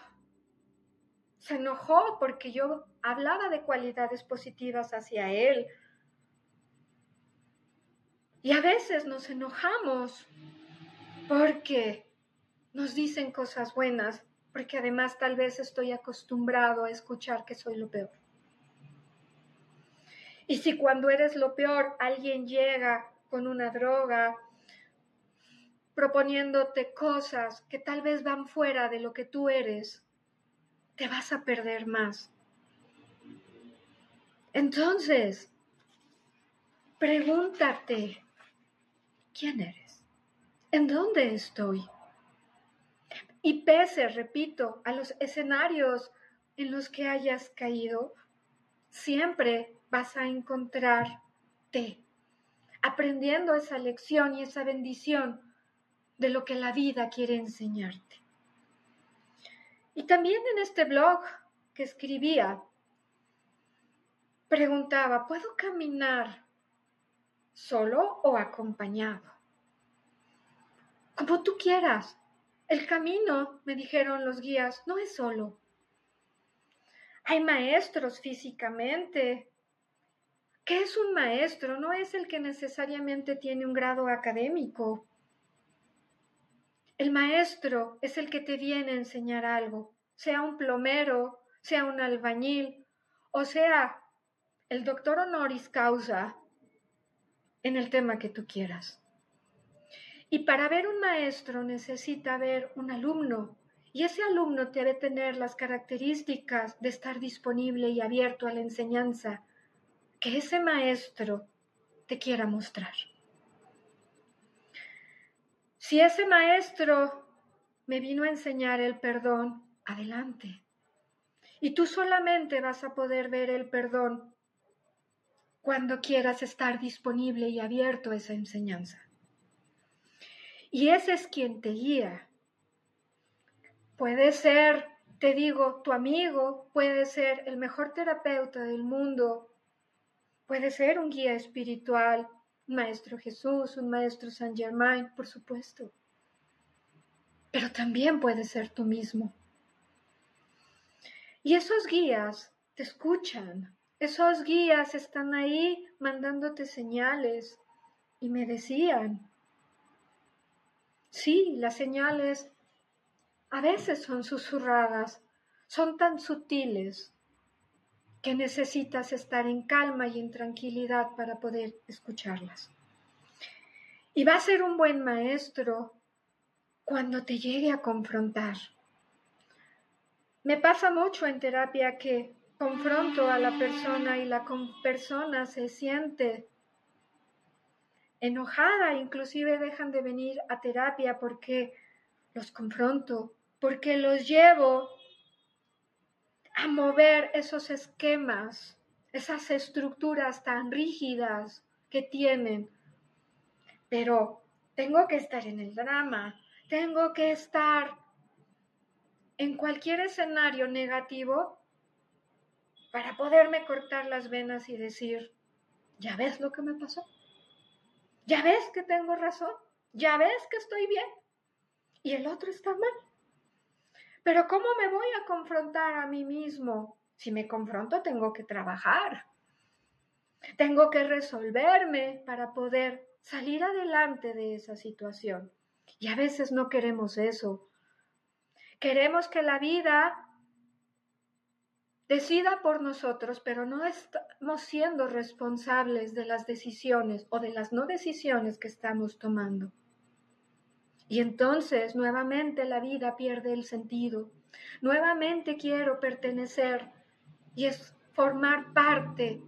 Se enojó porque yo hablaba de cualidades positivas hacia él. Y a veces nos enojamos porque nos dicen cosas buenas, porque además tal vez estoy acostumbrado a escuchar que soy lo peor. Y si cuando eres lo peor alguien llega con una droga, proponiéndote cosas que tal vez van fuera de lo que tú eres, te vas a perder más. Entonces, pregúntate, ¿quién eres? ¿En dónde estoy? Y pese, repito, a los escenarios en los que hayas caído, siempre vas a encontrarte aprendiendo esa lección y esa bendición de lo que la vida quiere enseñarte. Y también en este blog que escribía, preguntaba, ¿puedo caminar solo o acompañado? Como tú quieras. El camino, me dijeron los guías, no es solo. Hay maestros físicamente. ¿Qué es un maestro? No es el que necesariamente tiene un grado académico. El maestro es el que te viene a enseñar algo, sea un plomero, sea un albañil, o sea el doctor honoris causa en el tema que tú quieras. Y para ver un maestro necesita ver un alumno, y ese alumno debe tener las características de estar disponible y abierto a la enseñanza que ese maestro te quiera mostrar. Si ese maestro me vino a enseñar el perdón, adelante. Y tú solamente vas a poder ver el perdón cuando quieras estar disponible y abierto a esa enseñanza. Y ese es quien te guía. Puede ser, te digo, tu amigo, puede ser el mejor terapeuta del mundo, puede ser un guía espiritual, un maestro Jesús, un maestro San Germain, por supuesto. Pero también puede ser tú mismo. Y esos guías te escuchan, esos guías están ahí mandándote señales y me decían, Sí, las señales a veces son susurradas, son tan sutiles que necesitas estar en calma y en tranquilidad para poder escucharlas. Y va a ser un buen maestro cuando te llegue a confrontar. Me pasa mucho en terapia que confronto a la persona y la persona se siente enojada, inclusive dejan de venir a terapia porque los confronto, porque los llevo a mover esos esquemas, esas estructuras tan rígidas que tienen. Pero tengo que estar en el drama, tengo que estar en cualquier escenario negativo para poderme cortar las venas y decir, ¿ya ves lo que me pasó? ¿Ya ves que tengo razón? ¿Ya ves que estoy bien? Y el otro está mal. Pero ¿cómo me voy a confrontar a mí mismo? Si me confronto, tengo que trabajar. Tengo que resolverme para poder salir adelante de esa situación. Y a veces no queremos eso. Queremos que la vida decida por nosotros, pero no estamos siendo responsables de las decisiones o de las no decisiones que estamos tomando. Y entonces nuevamente la vida pierde el sentido. Nuevamente quiero pertenecer y es formar parte,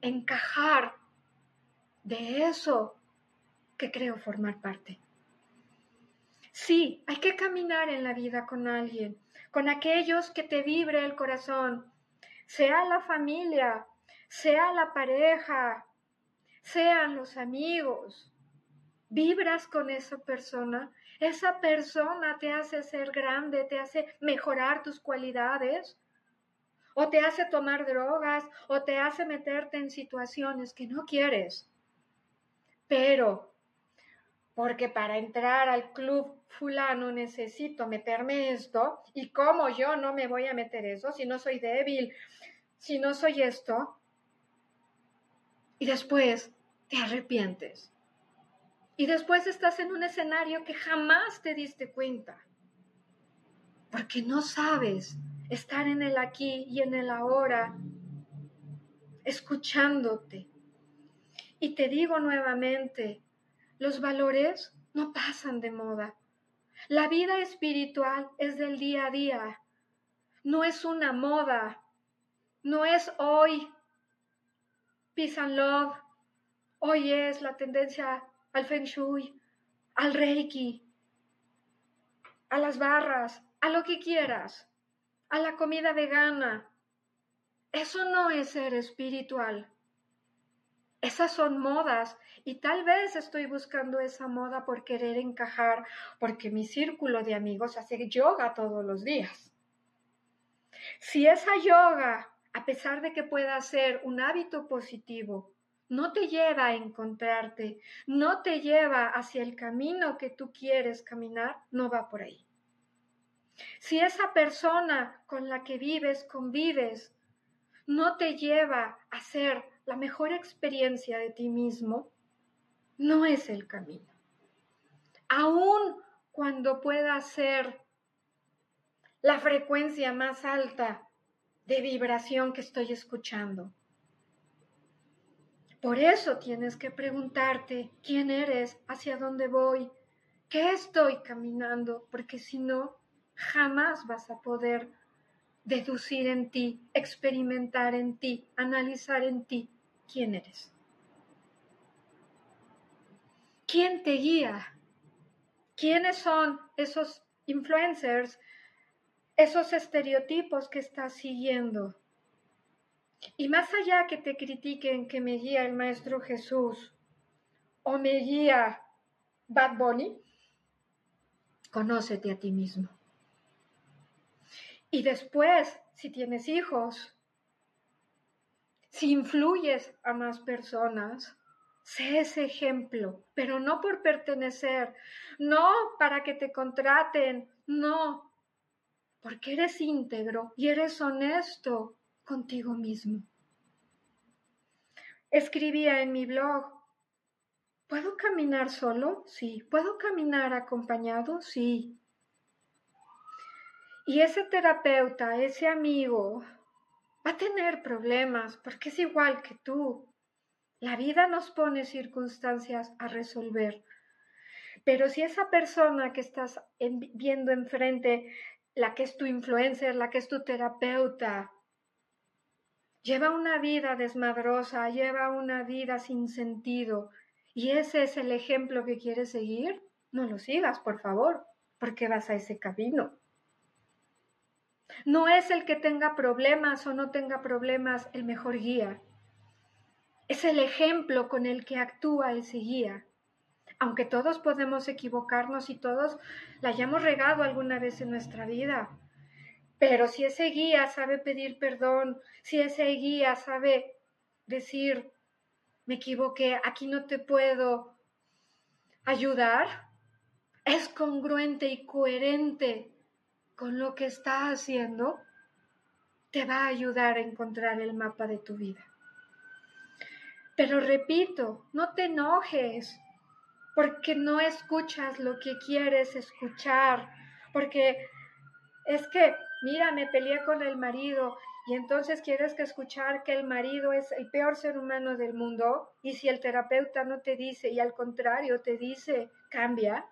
encajar de eso que creo formar parte. Sí, hay que caminar en la vida con alguien, con aquellos que te vibre el corazón, sea la familia, sea la pareja, sean los amigos. Vibras con esa persona, esa persona te hace ser grande, te hace mejorar tus cualidades, o te hace tomar drogas, o te hace meterte en situaciones que no quieres. Pero porque para entrar al club fulano necesito meterme esto, y cómo yo no me voy a meter eso si no soy débil, si no soy esto, y después te arrepientes. Y después estás en un escenario que jamás te diste cuenta, porque no sabes estar en el aquí y en el ahora, escuchándote. Y te digo nuevamente, los valores no pasan de moda. La vida espiritual es del día a día. No es una moda. No es hoy. Peace love. Hoy es la tendencia al feng shui, al reiki, a las barras, a lo que quieras, a la comida vegana. Eso no es ser espiritual. Esas son modas y tal vez estoy buscando esa moda por querer encajar, porque mi círculo de amigos hace yoga todos los días. Si esa yoga, a pesar de que pueda ser un hábito positivo, no te lleva a encontrarte, no te lleva hacia el camino que tú quieres caminar, no va por ahí. Si esa persona con la que vives, convives, no te lleva a ser la mejor experiencia de ti mismo, no es el camino. Aun cuando pueda ser la frecuencia más alta de vibración que estoy escuchando. Por eso tienes que preguntarte quién eres, hacia dónde voy, qué estoy caminando, porque si no, jamás vas a poder deducir en ti, experimentar en ti, analizar en ti quién eres. ¿Quién te guía? ¿Quiénes son esos influencers, esos estereotipos que estás siguiendo? Y más allá que te critiquen que me guía el Maestro Jesús o me guía Bad Bunny, conócete a ti mismo. Y después, si tienes hijos, si influyes a más personas, sé ese ejemplo, pero no por pertenecer, no para que te contraten, no, porque eres íntegro y eres honesto contigo mismo. Escribía en mi blog, ¿puedo caminar solo? Sí. ¿Puedo caminar acompañado? Sí. Y ese terapeuta, ese amigo, va a tener problemas porque es igual que tú. La vida nos pone circunstancias a resolver. Pero si esa persona que estás viendo enfrente, la que es tu influencer, la que es tu terapeuta, lleva una vida desmadrosa, lleva una vida sin sentido, y ese es el ejemplo que quieres seguir, no lo sigas, por favor, porque vas a ese camino. No es el que tenga problemas o no tenga problemas el mejor guía. Es el ejemplo con el que actúa ese guía. Aunque todos podemos equivocarnos y todos la hayamos regado alguna vez en nuestra vida. Pero si ese guía sabe pedir perdón, si ese guía sabe decir, me equivoqué, aquí no te puedo ayudar, es congruente y coherente con lo que está haciendo, te va a ayudar a encontrar el mapa de tu vida. Pero repito, no te enojes porque no escuchas lo que quieres escuchar, porque es que, mira, me peleé con el marido y entonces quieres que escuchar que el marido es el peor ser humano del mundo y si el terapeuta no te dice y al contrario te dice, cambia,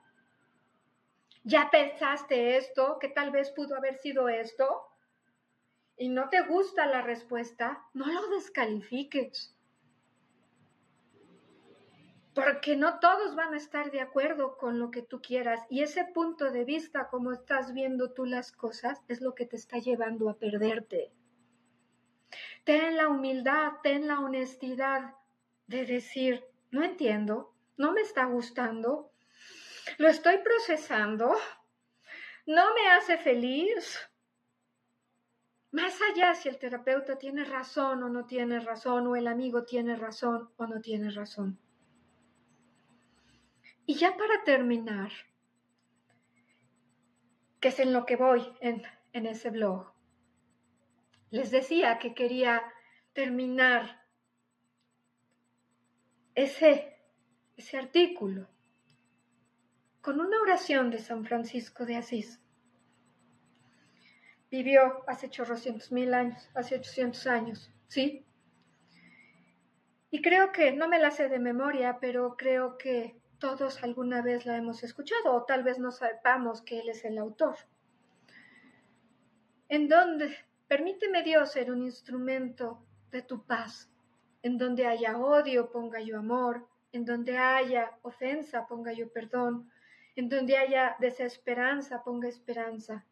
¿Ya pensaste esto? que tal vez pudo haber sido esto? Y no te gusta la respuesta, no lo descalifiques. Porque no todos van a estar de acuerdo con lo que tú quieras. Y ese punto de vista, como estás viendo tú las cosas, es lo que te está llevando a perderte. Ten la humildad, ten la honestidad de decir, no entiendo, no me está gustando, lo estoy procesando, no me hace feliz. Más allá si el terapeuta tiene razón o no tiene razón, o el amigo tiene razón o no tiene razón. Y ya para terminar, que es en lo que voy en, en ese blog, les decía que quería terminar ese, ese artículo con una oración de San Francisco de Asís. Vivió hace chorrocientos mil años, hace ochocientos años, ¿sí? Y creo que, no me la sé de memoria, pero creo que todos alguna vez la hemos escuchado, o tal vez no sepamos que Él es el autor. En donde, permíteme Dios ser un instrumento de tu paz, en donde haya odio, ponga yo amor, en donde haya ofensa, ponga yo perdón, en donde haya desesperanza, ponga esperanza.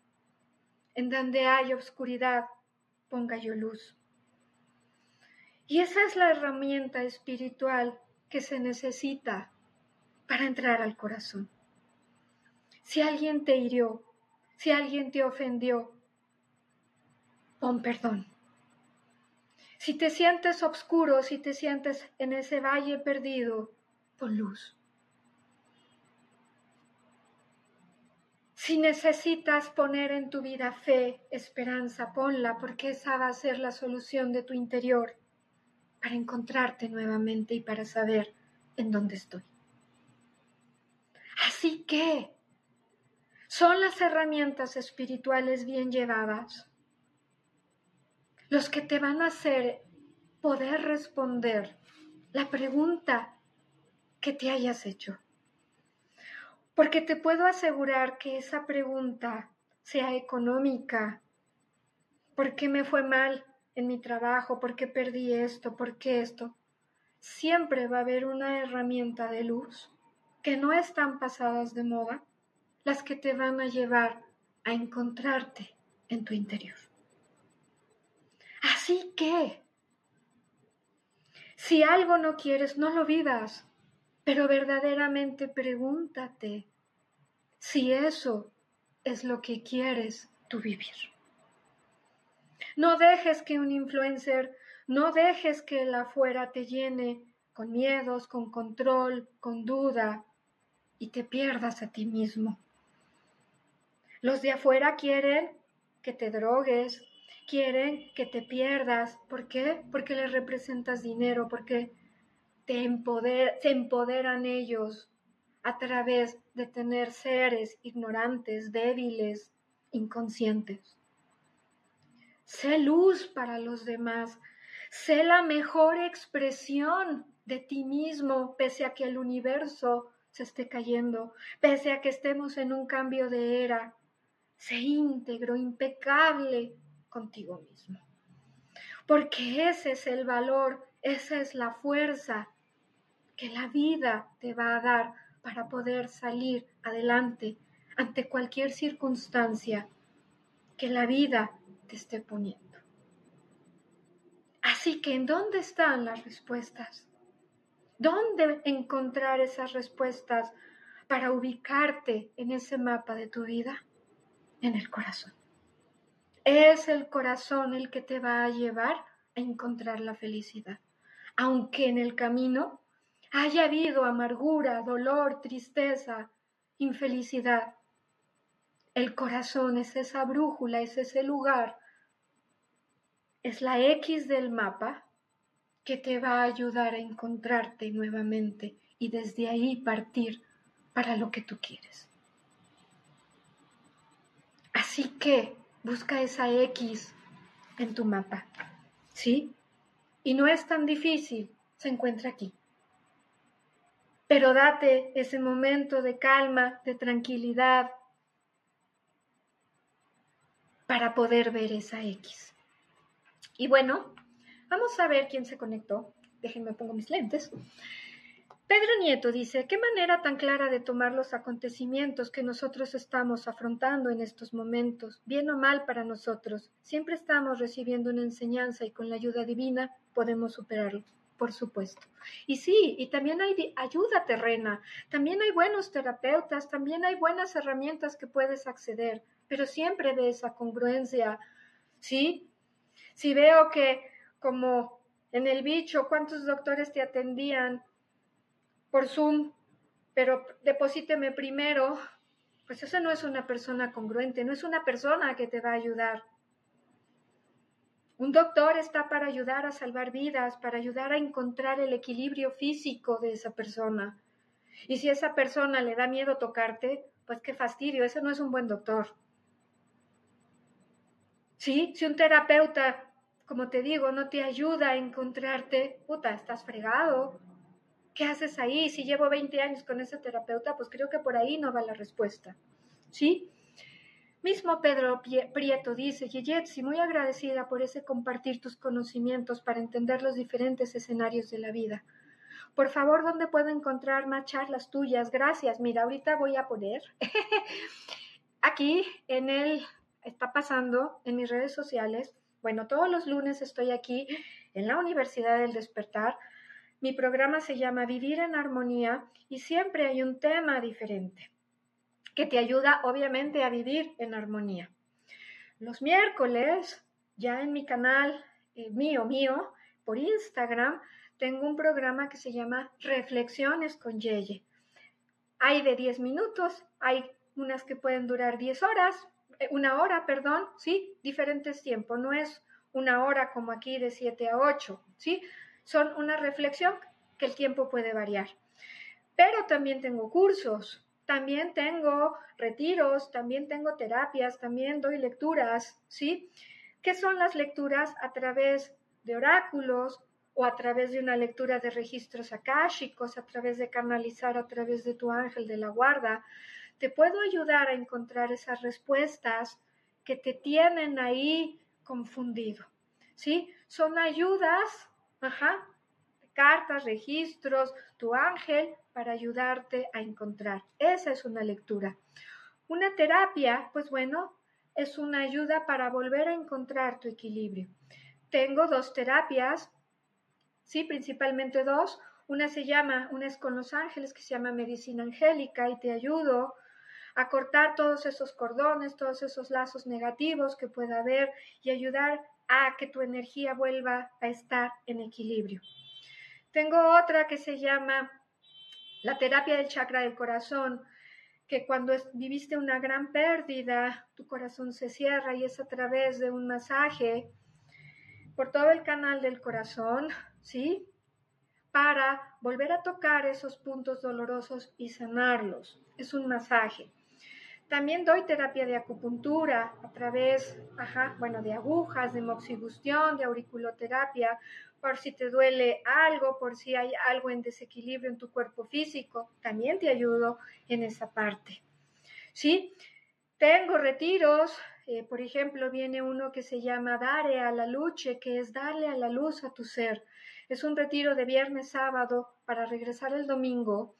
En donde hay oscuridad, ponga yo luz. Y esa es la herramienta espiritual que se necesita para entrar al corazón. Si alguien te hirió, si alguien te ofendió, pon perdón. Si te sientes oscuro, si te sientes en ese valle perdido, pon luz. Si necesitas poner en tu vida fe, esperanza, ponla, porque esa va a ser la solución de tu interior para encontrarte nuevamente y para saber en dónde estoy. Así que son las herramientas espirituales bien llevadas los que te van a hacer poder responder la pregunta que te hayas hecho. Porque te puedo asegurar que esa pregunta, sea económica, ¿por qué me fue mal en mi trabajo? ¿Por qué perdí esto? ¿Por qué esto? Siempre va a haber una herramienta de luz que no están pasadas de moda, las que te van a llevar a encontrarte en tu interior. Así que, si algo no quieres, no lo vivas, pero verdaderamente pregúntate si eso es lo que quieres tú vivir. No dejes que un influencer, no dejes que el afuera te llene con miedos, con control, con duda y te pierdas a ti mismo. Los de afuera quieren que te drogues, quieren que te pierdas. ¿Por qué? Porque les representas dinero, porque te se empoderan ellos a través de tener seres ignorantes, débiles, inconscientes. Sé luz para los demás. Sé la mejor expresión de ti mismo, pese a que el universo se esté cayendo, pese a que estemos en un cambio de era. Sé íntegro, impecable, contigo mismo. Porque ese es el valor, esa es la fuerza que la vida te va a dar para poder salir adelante ante cualquier circunstancia que la vida te esté poniendo. Así que, ¿en dónde están las respuestas? ¿Dónde encontrar esas respuestas para ubicarte en ese mapa de tu vida? En el corazón. Es el corazón el que te va a llevar a encontrar la felicidad. Aunque en el camino haya habido amargura, dolor, tristeza, infelicidad. El corazón es esa brújula, es ese lugar, es la X del mapa que te va a ayudar a encontrarte nuevamente y desde ahí partir para lo que tú quieres. Así que Busca esa X en tu mapa, ¿sí? Y no es tan difícil, se encuentra aquí. Pero date ese momento de calma, de tranquilidad, para poder ver esa X. Y bueno, vamos a ver quién se conectó. Déjenme pongo mis lentes. Pedro Nieto dice, ¿qué manera tan clara de tomar los acontecimientos que nosotros estamos afrontando en estos momentos, bien o mal para nosotros? Siempre estamos recibiendo una enseñanza y con la ayuda divina podemos superarlo, por supuesto. Y sí, y también hay ayuda terrena, también hay buenos terapeutas, también hay buenas herramientas que puedes acceder, pero siempre de esa congruencia, ¿sí? Si veo que como en el bicho, ¿cuántos doctores te atendían? por Zoom, pero deposíteme primero, pues eso no es una persona congruente, no es una persona que te va a ayudar. Un doctor está para ayudar a salvar vidas, para ayudar a encontrar el equilibrio físico de esa persona. Y si esa persona le da miedo tocarte, pues qué fastidio, ese no es un buen doctor. ¿Sí? Si un terapeuta, como te digo, no te ayuda a encontrarte, puta, estás fregado, ¿qué haces ahí? Si llevo 20 años con ese terapeuta, pues creo que por ahí no va la respuesta. ¿Sí? Mismo Pedro Prieto dice, Yeyetsi, muy agradecida por ese compartir tus conocimientos para entender los diferentes escenarios de la vida. Por favor, ¿dónde puedo encontrar más charlas tuyas? Gracias. Mira, ahorita voy a poner aquí en el está pasando en mis redes sociales. Bueno, todos los lunes estoy aquí en la Universidad del Despertar. Mi programa se llama Vivir en Armonía y siempre hay un tema diferente que te ayuda obviamente a vivir en armonía. Los miércoles, ya en mi canal eh, mío, mío, por Instagram, tengo un programa que se llama Reflexiones con Yeye. Hay de 10 minutos, hay unas que pueden durar 10 horas, una hora, perdón, ¿sí? Diferentes tiempos, no es una hora como aquí de 7 a 8, ¿sí? Son una reflexión que el tiempo puede variar. Pero también tengo cursos, también tengo retiros, también tengo terapias, también doy lecturas, ¿sí? ¿Qué son las lecturas? A través de oráculos o a través de una lectura de registros akáshicos, a través de canalizar a través de tu ángel de la guarda, te puedo ayudar a encontrar esas respuestas que te tienen ahí confundido. ¿Sí? Son ayudas, ajá, cartas, registros, tu ángel para ayudarte a encontrar. Esa es una lectura. Una terapia, pues bueno, es una ayuda para volver a encontrar tu equilibrio. Tengo dos terapias, sí, principalmente dos. Una se llama, una es con los ángeles, que se llama medicina angélica y te ayudo a cortar todos esos cordones, todos esos lazos negativos que pueda haber y ayudar a que tu energía vuelva a estar en equilibrio. Tengo otra que se llama la terapia del chakra del corazón, que cuando viviste una gran pérdida, tu corazón se cierra y es a través de un masaje por todo el canal del corazón, ¿sí? Para volver a tocar esos puntos dolorosos y sanarlos. Es un masaje. También doy terapia de acupuntura a través, ajá, bueno, de agujas, de moxibustión, de auriculoterapia, por si te duele algo, por si hay algo en desequilibrio en tu cuerpo físico, también te ayudo en esa parte. ¿Sí? Tengo retiros, eh, por ejemplo, viene uno que se llama Dare a la Luche, que es darle a la luz a tu ser. Es un retiro de viernes, sábado, para regresar el domingo,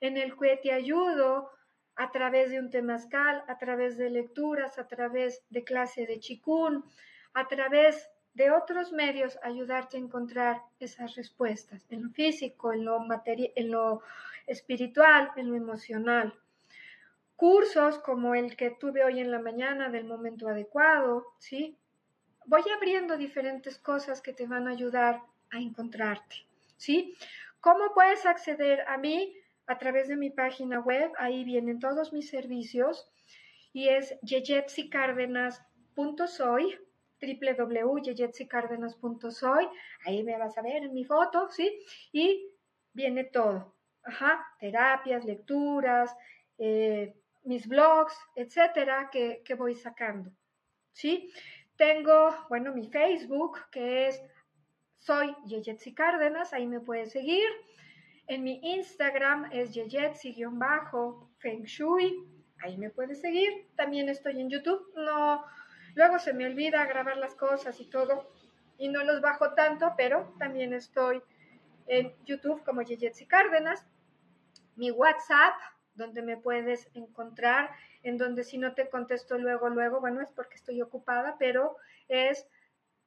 en el que te ayudo a través de un temazcal, a través de lecturas, a través de clase de chikun, a través de otros medios, ayudarte a encontrar esas respuestas en lo físico, en lo, en lo espiritual, en lo emocional. Cursos como el que tuve hoy en la mañana del momento adecuado, ¿sí? Voy abriendo diferentes cosas que te van a ayudar a encontrarte, ¿sí? ¿Cómo puedes acceder a mí? A través de mi página web. Ahí vienen todos mis servicios y es yeyetsicárdenas.soy www.yeyetsicárdenas.soy Ahí me vas a ver en mi foto, ¿sí? Y viene todo. Ajá, terapias, lecturas, eh, mis blogs, etcétera, que, que voy sacando, ¿sí? Tengo, bueno, mi Facebook, que es soy Yeyetsi Cárdenas, ahí me puedes seguir. En mi Instagram es Yejetsi-Feng Shui. Ahí me puedes seguir. También estoy en YouTube. No, luego se me olvida grabar las cosas y todo. Y no los bajo tanto, pero también estoy en YouTube como Yejetsi Cárdenas. Mi WhatsApp, donde me puedes encontrar, en donde si no te contesto luego, luego, bueno, es porque estoy ocupada, pero es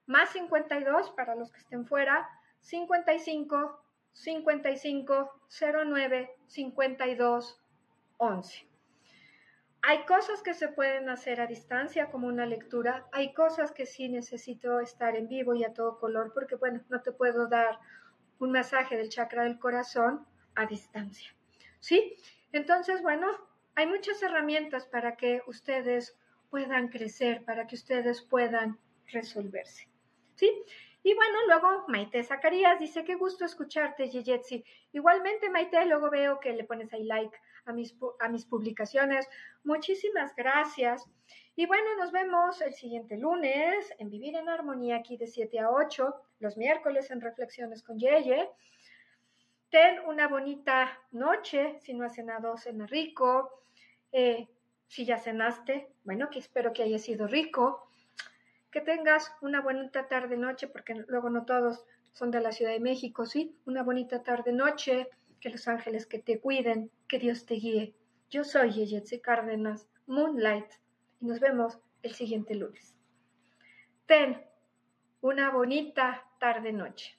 más 52 para los que estén fuera, 55 55 09 52 11. Hay cosas que se pueden hacer a distancia como una lectura, hay cosas que sí necesito estar en vivo y a todo color porque bueno, no te puedo dar un masaje del chakra del corazón a distancia. ¿Sí? Entonces, bueno, hay muchas herramientas para que ustedes puedan crecer, para que ustedes puedan resolverse. ¿Sí? Y bueno, luego Maite Zacarías dice, qué gusto escucharte, Yeyetsi. Igualmente, Maite, luego veo que le pones ahí like a mis, a mis publicaciones. Muchísimas gracias. Y bueno, nos vemos el siguiente lunes en Vivir en Armonía aquí de 7 a 8, los miércoles en Reflexiones con Yeye. Ten una bonita noche, si no has cenado, cena rico. Eh, si ya cenaste, bueno, que espero que haya sido rico. Que tengas una bonita tarde noche, porque luego no todos son de la Ciudad de México, ¿sí? Una bonita tarde noche, que los ángeles que te cuiden, que Dios te guíe. Yo soy Yeyetsi Cárdenas, Moonlight, y nos vemos el siguiente lunes. Ten una bonita tarde-noche.